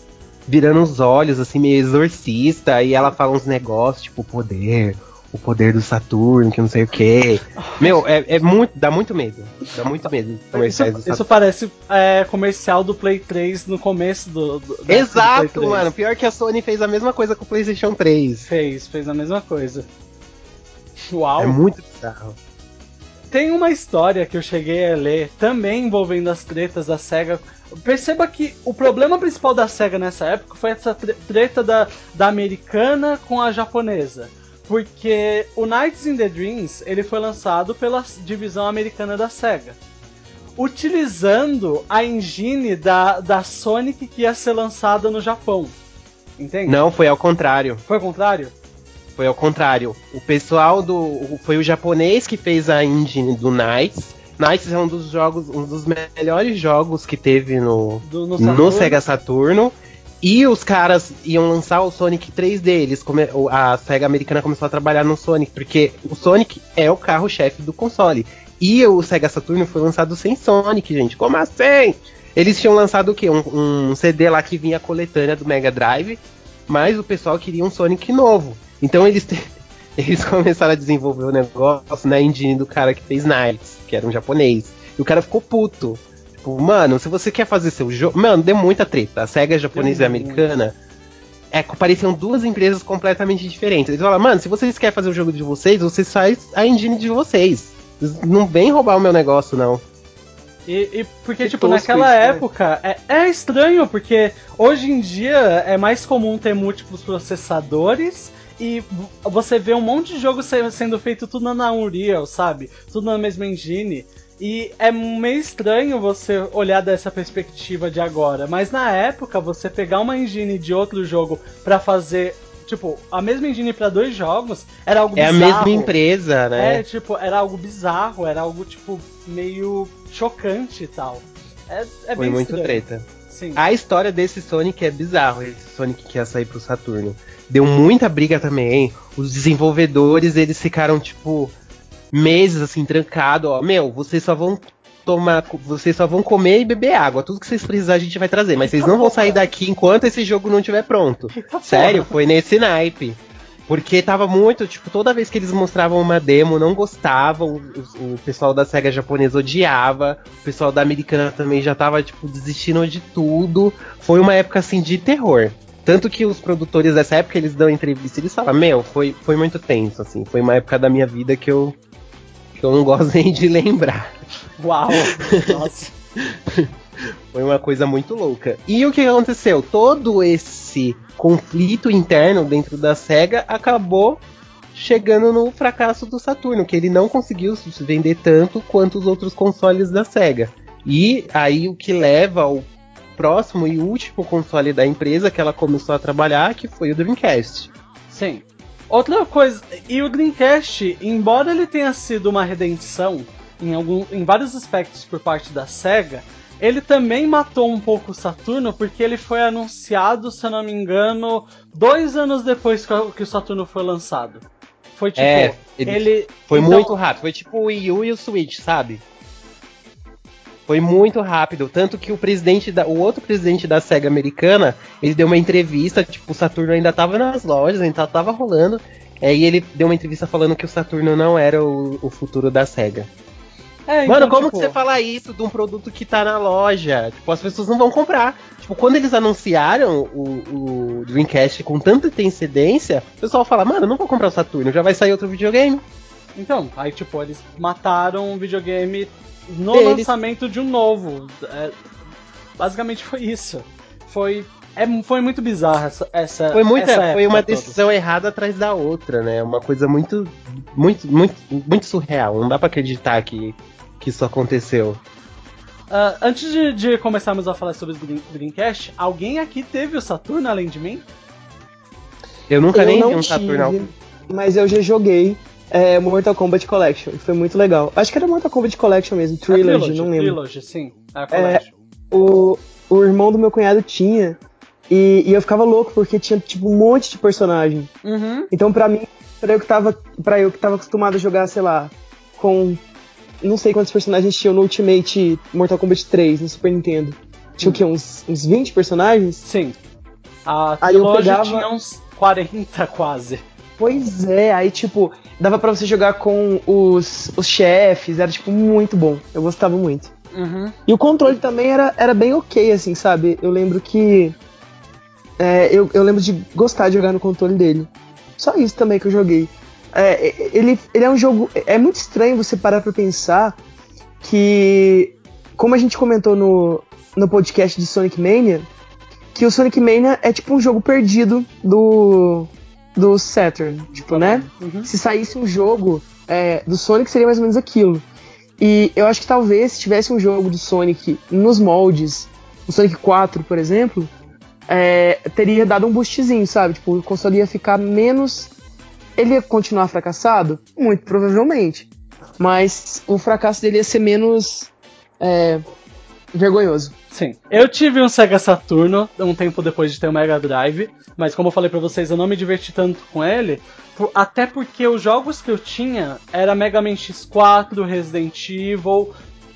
virando os olhos, assim, meio exorcista. Aí ela fala uns negócios, tipo, poder, o poder do Saturno, que não sei o quê. Meu, é, é muito. dá muito medo. Dá muito medo Isso, isso parece é, comercial do Play 3 no começo do. do Exato, 3. mano. Pior que a Sony fez a mesma coisa com o PlayStation 3. Fez, fez a mesma coisa. Uau! É muito bizarro. Tem uma história que eu cheguei a ler, também envolvendo as tretas da SEGA. Perceba que o problema principal da SEGA nessa época foi essa tre- treta da, da americana com a japonesa. Porque o Nights in the Dreams ele foi lançado pela divisão americana da SEGA. Utilizando a engine da, da Sonic que ia ser lançada no Japão. Entende? Não, foi ao contrário. Foi o contrário? Foi ao contrário. O pessoal do. Foi o japonês que fez a engine do Knights. Knights é um dos jogos, um dos melhores jogos que teve no, Do, no no? Sega Saturno. E os caras iam lançar o Sonic 3D. Eles come- o- a Sega americana começou a trabalhar no Sonic, porque o Sonic é o carro-chefe do console. E o Sega Saturno foi lançado sem Sonic, gente. Como assim? Eles tinham lançado o quê? Um, um CD lá que vinha a coletânea do Mega Drive, mas o pessoal queria um Sonic novo. Então eles, eles começaram a desenvolver o negócio na engine do cara que fez Knights, que era um japonês. E o cara ficou puto. Tipo, mano, se você quer fazer seu jogo. Mano, deu muita treta. A SEGA japonesa e americana. É, pareciam duas empresas completamente diferentes. Eles falaram, mano, se vocês querem fazer o jogo de vocês, vocês faz a engine de vocês. Não vem roubar o meu negócio, não. E, e porque, Que tipo, naquela isso, né? época é, é estranho, porque hoje em dia é mais comum ter múltiplos processadores e você vê um monte de jogo se- sendo feito tudo na Unreal, sabe? Tudo na mesma engine. E é meio estranho você olhar dessa perspectiva de agora, mas na época você pegar uma engine de outro jogo pra fazer, tipo, a mesma engine pra dois jogos era algo É a bizarro. mesma empresa, né? É, tipo, era algo bizarro, era algo, tipo, meio chocante e tal. É, é Foi bem muito estranho. treta. Sim. A história desse Sonic é bizarro, esse Sonic que ia sair pro Saturno. Deu muita briga também. Os desenvolvedores, eles ficaram, tipo, meses assim, trancados, ó. Meu, vocês só vão tomar. Vocês só vão comer e beber água. Tudo que vocês precisarem a gente vai trazer. Mas vocês não vão sair daqui enquanto esse jogo não estiver pronto. Eita Sério, foi nesse naipe. Porque tava muito, tipo, toda vez que eles mostravam uma demo, não gostavam, o, o pessoal da SEGA japonesa odiava, o pessoal da americana também já tava, tipo, desistindo de tudo. Foi uma época, assim, de terror. Tanto que os produtores dessa época, eles dão entrevista e eles falam, meu, foi, foi muito tenso, assim. Foi uma época da minha vida que eu, que eu não gosto nem de lembrar. Uau! Nossa. Foi uma coisa muito louca. E o que aconteceu? Todo esse conflito interno dentro da SEGA acabou chegando no fracasso do Saturno, que ele não conseguiu se vender tanto quanto os outros consoles da SEGA. E aí o que leva ao próximo e último console da empresa que ela começou a trabalhar, que foi o Dreamcast. Sim. Outra coisa, e o Dreamcast, embora ele tenha sido uma redenção em, algum, em vários aspectos por parte da SEGA, ele também matou um pouco o Saturno porque ele foi anunciado, se eu não me engano, dois anos depois que o- Saturno foi lançado. Foi tipo, É, ele- ele. Foi então- muito rápido, foi tipo o Wii U e o Switch, sabe? Foi muito rápido, tanto que o presidente da, o outro presidente da Sega americana, ele deu uma entrevista, tipo, o Saturno ainda tava nas lojas, ainda tava rolando, é, e ele deu uma entrevista falando que o Saturno não era o, o futuro da Sega. É, Mano, então, como tipo, que você fala isso de um produto que tá na loja? Tipo, as pessoas não vão comprar. Tipo, quando eles anunciaram o, o Dreamcast com tanta antecedência, o pessoal fala, mano, não vou comprar o Saturno, já vai sair outro videogame. Então, aí tipo, eles mataram um videogame no Eles- lançamento de um novo. É, basicamente foi isso. Foi. É, foi muito bizarra essa, essa Foi, muita, essa foi uma toda. decisão errada atrás da outra, né? Uma coisa muito, muito, muito, muito surreal. Não dá pra acreditar que, que isso aconteceu. Ah, antes de, de começarmos a falar sobre o Dream- Dreamcast, alguém aqui teve o Saturno além de mim? Eu nunca eu nem vi um tive, Saturno. mas eu já joguei é, Mortal Kombat Collection. e Foi muito legal. Acho que era Mortal Kombat Collection mesmo, A Trilogy, não lembro. Trilogy, sim. A Collection. O, o irmão do meu cunhado tinha. E, e eu ficava louco porque tinha tipo um monte de personagem. Uhum. Então pra mim, pra eu que tava, pra eu que tava acostumado a jogar, sei lá, com não sei quantos personagens tinham no Ultimate Mortal Kombat 3 no Super Nintendo. Tinha o quê? Uns, uns 20 personagens? Sim. A Aí eu Trilogy pegava- tinha uns 40 quase. Pois é, aí tipo, dava pra você jogar com os, os chefes, era tipo muito bom. Eu gostava muito. Uhum. E o controle também era, era bem ok, assim, sabe? Eu lembro que. é, eu, eu lembro de gostar de jogar no controle dele. Só isso também que eu joguei. É, ele, ele é um jogo. É muito estranho você parar pra pensar que. Como a gente comentou no, no podcast de Sonic Mania, que o Sonic Mania é tipo um jogo perdido do. Do Saturn. Tipo, né? Uhum. se saísse um jogo é, do Sonic, seria mais ou menos aquilo. E eu acho que talvez se tivesse um jogo do Sonic nos moldes, o Sonic 4, por exemplo, é, teria dado um boostzinho, sabe? Tipo, o console ia ficar menos. Ele ia continuar fracassado? Muito provavelmente. Mas o fracasso dele ia ser menos. é, vergonhoso. Sim. Eu tive um Sega Saturno um tempo depois de ter o Mega Drive, mas como eu falei pra vocês, eu não me diverti tanto com ele, por- até porque os jogos que eu tinha era Mega Man X4, Resident Evil,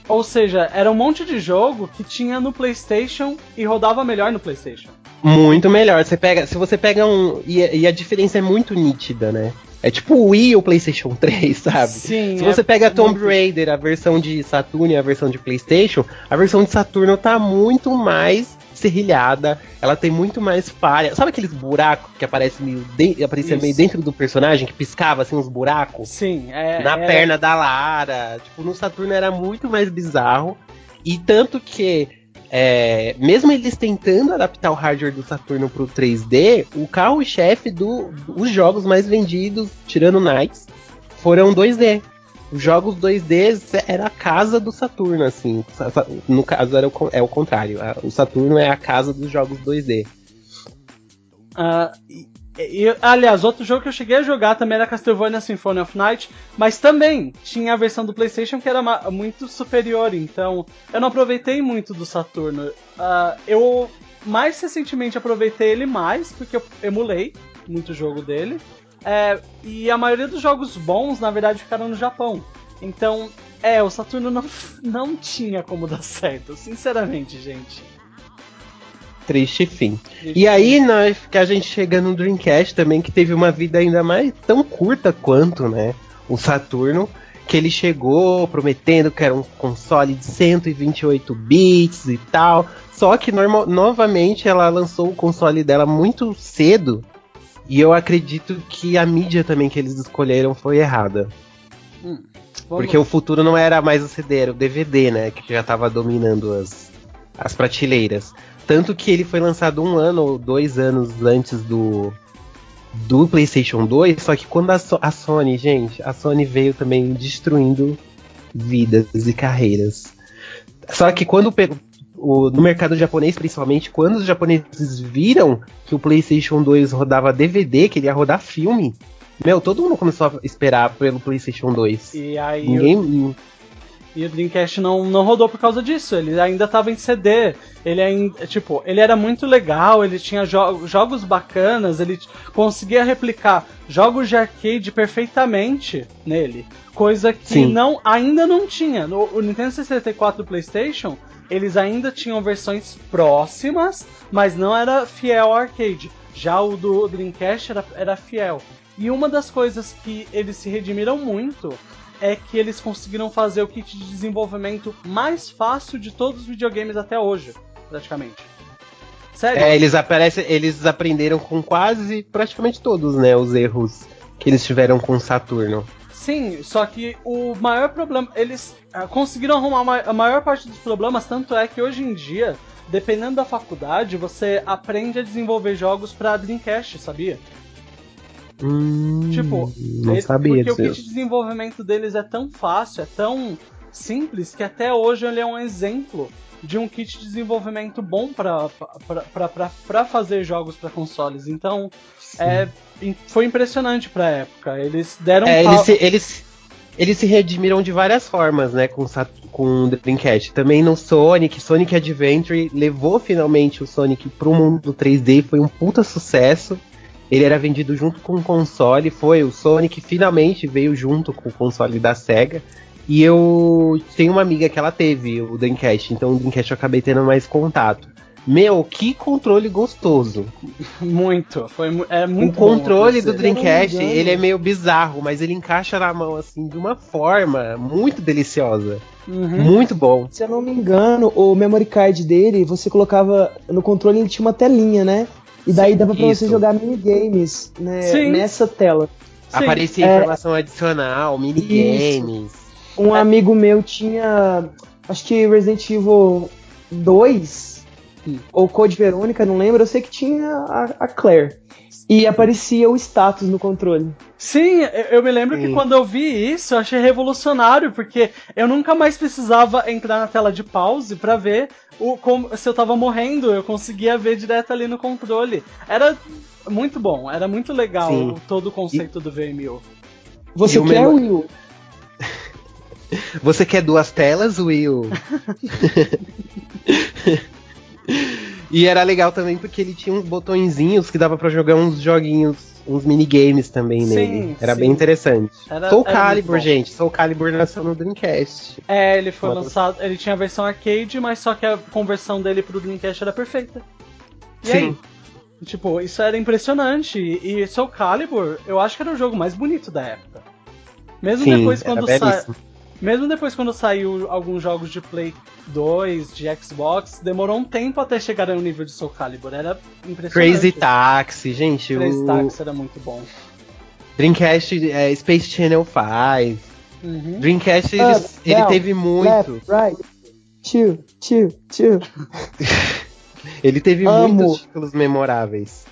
ou seja, era um monte de jogo que tinha no PlayStation e rodava melhor no PlayStation. Muito melhor. Você pega, se você pega um. E, e a diferença é muito nítida, né? É tipo o Wii ou PlayStation 3, sabe? Sim. Se é você pega Tomb Raider, a versão de Saturno e a versão de PlayStation, a versão de Saturno tá muito mais serrilhada, ela tem muito mais falha. Sabe aqueles buracos que aparecem meio de, aparecia Isso. meio dentro do personagem, que piscava assim uns buracos? Sim, é. na era- perna da Lara. Tipo, no Saturno era muito mais bizarro. E tanto que, é, mesmo eles tentando adaptar o hardware do Saturno pro 3D, o carro-chefe do- dos jogos mais vendidos, tirando Knights, foram 2D. Os jogos 2D era a casa do Saturno, assim. No caso era o, é o contrário. O Saturno é a casa dos jogos 2D. Ah, e- aliás, outro jogo que eu cheguei a jogar também era Castlevania Symphony of Night, mas também tinha a versão do PlayStation que era muito superior, então eu não aproveitei muito do Saturno. Ah, eu mais recentemente aproveitei ele mais porque eu emulei muito jogo dele, É, e a maioria dos jogos bons, na verdade, ficaram no Japão. Então, é, o Saturno não, não tinha como dar certo, sinceramente, gente. Triste fim. E aí, nós, que a gente chega no Dreamcast também, que teve uma vida ainda mais tão curta quanto, né? O Saturno, que ele chegou prometendo que era um console de 128 bits e tal. Só que normal, novamente ela lançou o console dela muito cedo. E eu acredito que a mídia também que eles escolheram foi errada. Hum, Porque o futuro não era mais o CD, era o DVD, né? Que já tava dominando as, as prateleiras. Tanto que ele foi lançado um ano ou dois anos antes do, do PlayStation 2. Só que quando a, So- a Sony, gente, a Sony veio também destruindo vidas e carreiras. Só que quando o- no mercado japonês, principalmente, quando os japoneses viram que o PlayStation 2 rodava DVD, que ele ia rodar filme, meu, todo mundo começou a esperar pelo PlayStation 2. E aí Ninguém. E o Dreamcast não, não rodou por causa disso. Ele ainda tava em CD. Ele ainda, tipo, ele era muito legal, ele tinha jo- jogos bacanas, ele conseguia replicar jogos de arcade perfeitamente nele. Coisa que Sim. não ainda não tinha. No o Nintendo 64 e o PlayStation, eles ainda tinham versões próximas, mas não era fiel ao arcade. Já o do Dreamcast era, era fiel. E uma das coisas que eles se redimiram muito é que eles conseguiram fazer o kit de desenvolvimento mais fácil de todos os videogames até hoje, praticamente. Sério? É, eles aparecem, eles aprenderam com quase praticamente todos, né, os erros que eles tiveram com o Saturno. Sim, só que o maior problema. Eles ah, conseguiram arrumar ma- a maior parte dos problemas, tanto é que hoje em dia, dependendo da faculdade, você aprende a desenvolver jogos pra Dreamcast, sabia? Hum, Tipo, não ele- sabia porque o kit de desenvolvimento deles é tão fácil, é tão simples, que até hoje ele é um exemplo de um kit de desenvolvimento bom pra fazer jogos pra consoles. Então, é, foi impressionante pra época. Eles deram É, eles, se, eles, eles se redimiram de várias formas, né, com, com o Dreamcast. Também no Sonic, Sonic Adventure levou finalmente o Sonic pro mundo 3D, foi um puta sucesso. Ele era vendido junto com o console, foi o Sonic finalmente veio junto com o console da Sega. E eu tenho uma amiga que ela teve o Dreamcast, então o Dreamcast eu acabei tendo mais contato. Meu, que controle gostoso. Muito. Foi, é O muito bom, controle do. Dreamcast, ele é meio bizarro, mas ele encaixa na mão assim de uma forma muito deliciosa. Uhum. Muito bom. Se eu não me engano, o memory card dele, você colocava no controle, ele tinha uma telinha, né? E daí dava pra você isso. jogar minigames né, Sim. nessa tela. Sim. Aparecia É. informação adicional, minigames. Um amigo meu tinha, acho que Resident Evil 2, Hum. ou Code Verônica, não lembro, eu sei que tinha a, a Claire. E aparecia o status no controle. Sim, eu, me lembro que Sim. quando eu vi isso, eu achei revolucionário, porque eu nunca mais precisava entrar na tela de pause pra ver o, como, se eu tava morrendo, eu conseguia ver direto ali no controle. Era muito bom, era muito legal Sim. todo o conceito do VMU. Você E o quer, memo- Will? Você quer duas telas, Will? e era legal também porque ele tinha uns botõezinhos que dava pra jogar uns joguinhos, uns minigames também Sim, nele. Era sim. bem interessante. Era- Soul era Calibur, gente. Soul Calibur nasceu no Dreamcast. É, ele foi Uma- lançado, ele tinha a versão arcade, mas só que a conversão dele pro Dreamcast era perfeita. E Sim. aí? Tipo, isso era impressionante. E Soul Calibur, eu acho que era o jogo mais bonito da época. Mesmo Sim, depois quando sa... Mesmo depois quando saiu alguns jogos de Play 2, de Xbox, demorou um tempo até chegar ao nível de Soul Calibur. Era impressionante. Crazy Taxi, gente. Crazy o Taxi era muito bom. Dreamcast é, Space Channel 5. Uhum. Dreamcast ele, Up, ele down, teve muito. Left, right, two, two, two. Ele teve Amo. muitos títulos memoráveis.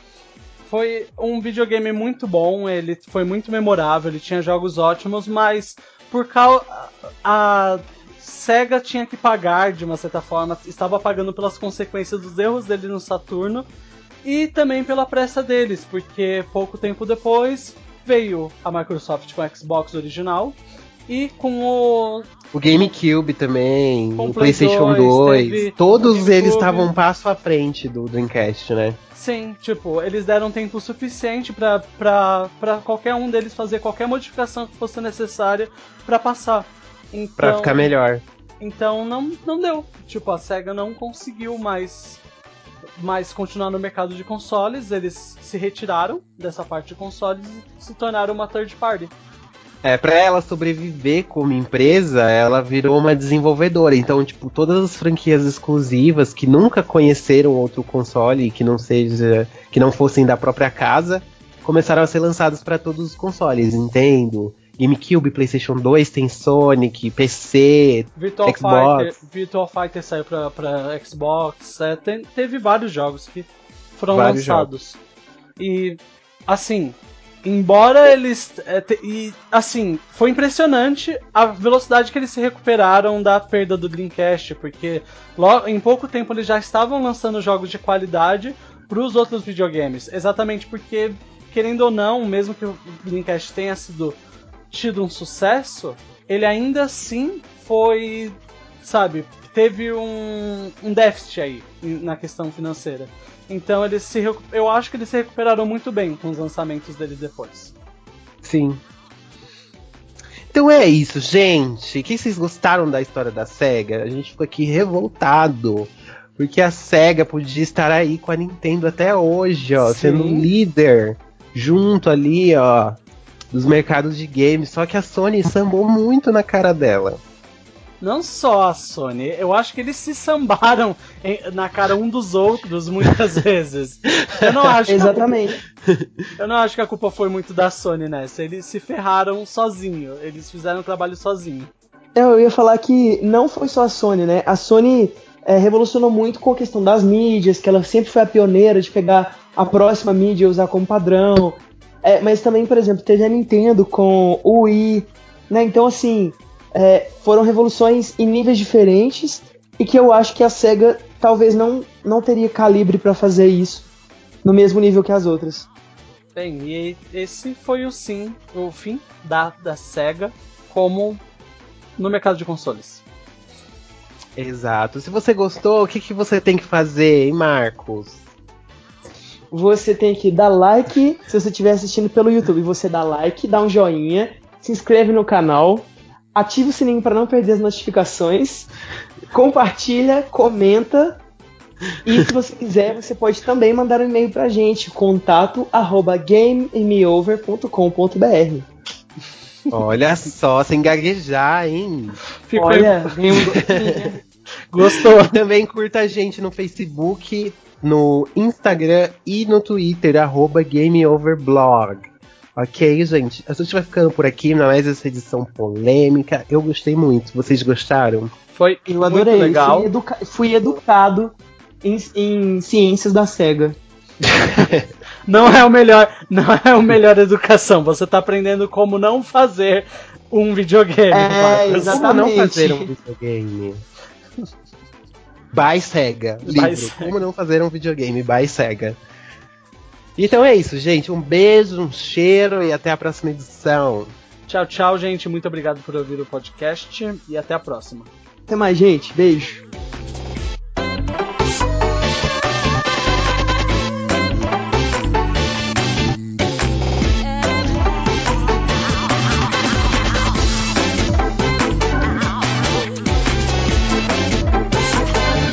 Foi um videogame muito bom, ele foi muito memorável, ele tinha jogos ótimos, mas por causa. A SEGA tinha que pagar de uma certa forma, estava pagando pelas consequências dos erros dele no Saturno e também pela pressa deles, porque pouco tempo depois veio a Microsoft com o Xbox original e com o O GameCube também, o Play PlayStation 2, 2, teve todos eles estavam um passo à frente do Dreamcast, né? Sim, tipo, eles deram tempo suficiente pra qualquer um deles fazer qualquer modificação que fosse necessária pra passar. Então, Pra ficar melhor. Então não, não deu. Tipo, a SEGA não conseguiu mais mais continuar no mercado de consoles, eles se retiraram dessa parte de consoles e se tornaram uma third party. É, pra ela sobreviver como empresa, ela virou uma desenvolvedora. Então, tipo, todas as franquias exclusivas que nunca conheceram outro console, que não seja, que não fossem da própria casa, começaram a ser lançadas para todos os consoles. Nintendo, GameCube, PlayStation 2 tem Sonic, PC, Virtual Xbox. Fighter, Virtual Fighter saiu pra, pra Xbox, é, tem- teve vários jogos que foram Vários lançados. E, assim, embora eles. é, te- e, assim, foi impressionante a velocidade que eles se recuperaram da perda do Dreamcast, porque lo- em pouco tempo eles já estavam lançando jogos de qualidade para os outros videogames. Exatamente porque, querendo ou não, mesmo que o Dreamcast tenha sido tido um sucesso, ele ainda assim foi, sabe, teve um, um déficit aí na questão financeira. Então eles se eu acho que eles se recuperaram muito bem com os lançamentos deles depois. Sim. Então é isso, gente. O que vocês gostaram da história da SEGA? A gente ficou aqui revoltado. Porque a SEGA podia estar aí com a Nintendo até hoje, ó, Sim. sendo líder junto ali, ó, dos mercados de games. Só que a Sony sambou muito na cara dela. Não só a Sony, eu acho que eles se sambaram em- na cara um dos outros muitas vezes. Eu não acho Exatamente. Eu não acho que a culpa foi muito da Sony nessa. Eles se ferraram sozinho. Eles fizeram o trabalho sozinho. Eu ia falar que não foi só a Sony, né? A Sony é, revolucionou muito com a questão das mídias, que ela sempre foi a pioneira de pegar a próxima mídia e usar como padrão. É, mas também, por exemplo, teve a Nintendo com o Wii, né? Então, assim, é, foram revoluções em níveis diferentes e que eu acho que a SEGA talvez não, não teria calibre para fazer isso no mesmo nível que as outras. Bem, e esse foi o sim, o fim da, da SEGA como no mercado de consoles. Exato. Se você gostou, o que, que você tem que fazer, hein, Marcos? Você tem que dar like se você estiver assistindo pelo YouTube. Você dá like, dá um joinha, se inscreve no canal, ativa o sininho para não perder as notificações, compartilha, comenta. E se você quiser, você pode também mandar um e-mail pra gente, contato arroba gameover.com.br. Olha só, sem gaguejar, hein? Ficou Olha, vem um. Gostou? Também curta a gente no Facebook, no Instagram e no Twitter, arroba GameOverblog. Ok, gente? A gente vai ficando por aqui, não é essa edição polêmica. Eu gostei muito. Vocês gostaram? Foi Eu adorei. muito legal. Fui, educa- fui educado em, em ciências da SEGA. Não é o melhor, não é o melhor educação. Você tá aprendendo como não fazer um videogame. É, exato. Como não Exatamente. fazer um videogame? By Sega. By Livro. Sega. Como não fazer um videogame? By Sega. Então é isso, gente. Um beijo, um cheiro e até a próxima edição. Tchau, tchau, gente. Muito obrigado por ouvir o podcast e até a próxima. Até mais, gente. Beijo.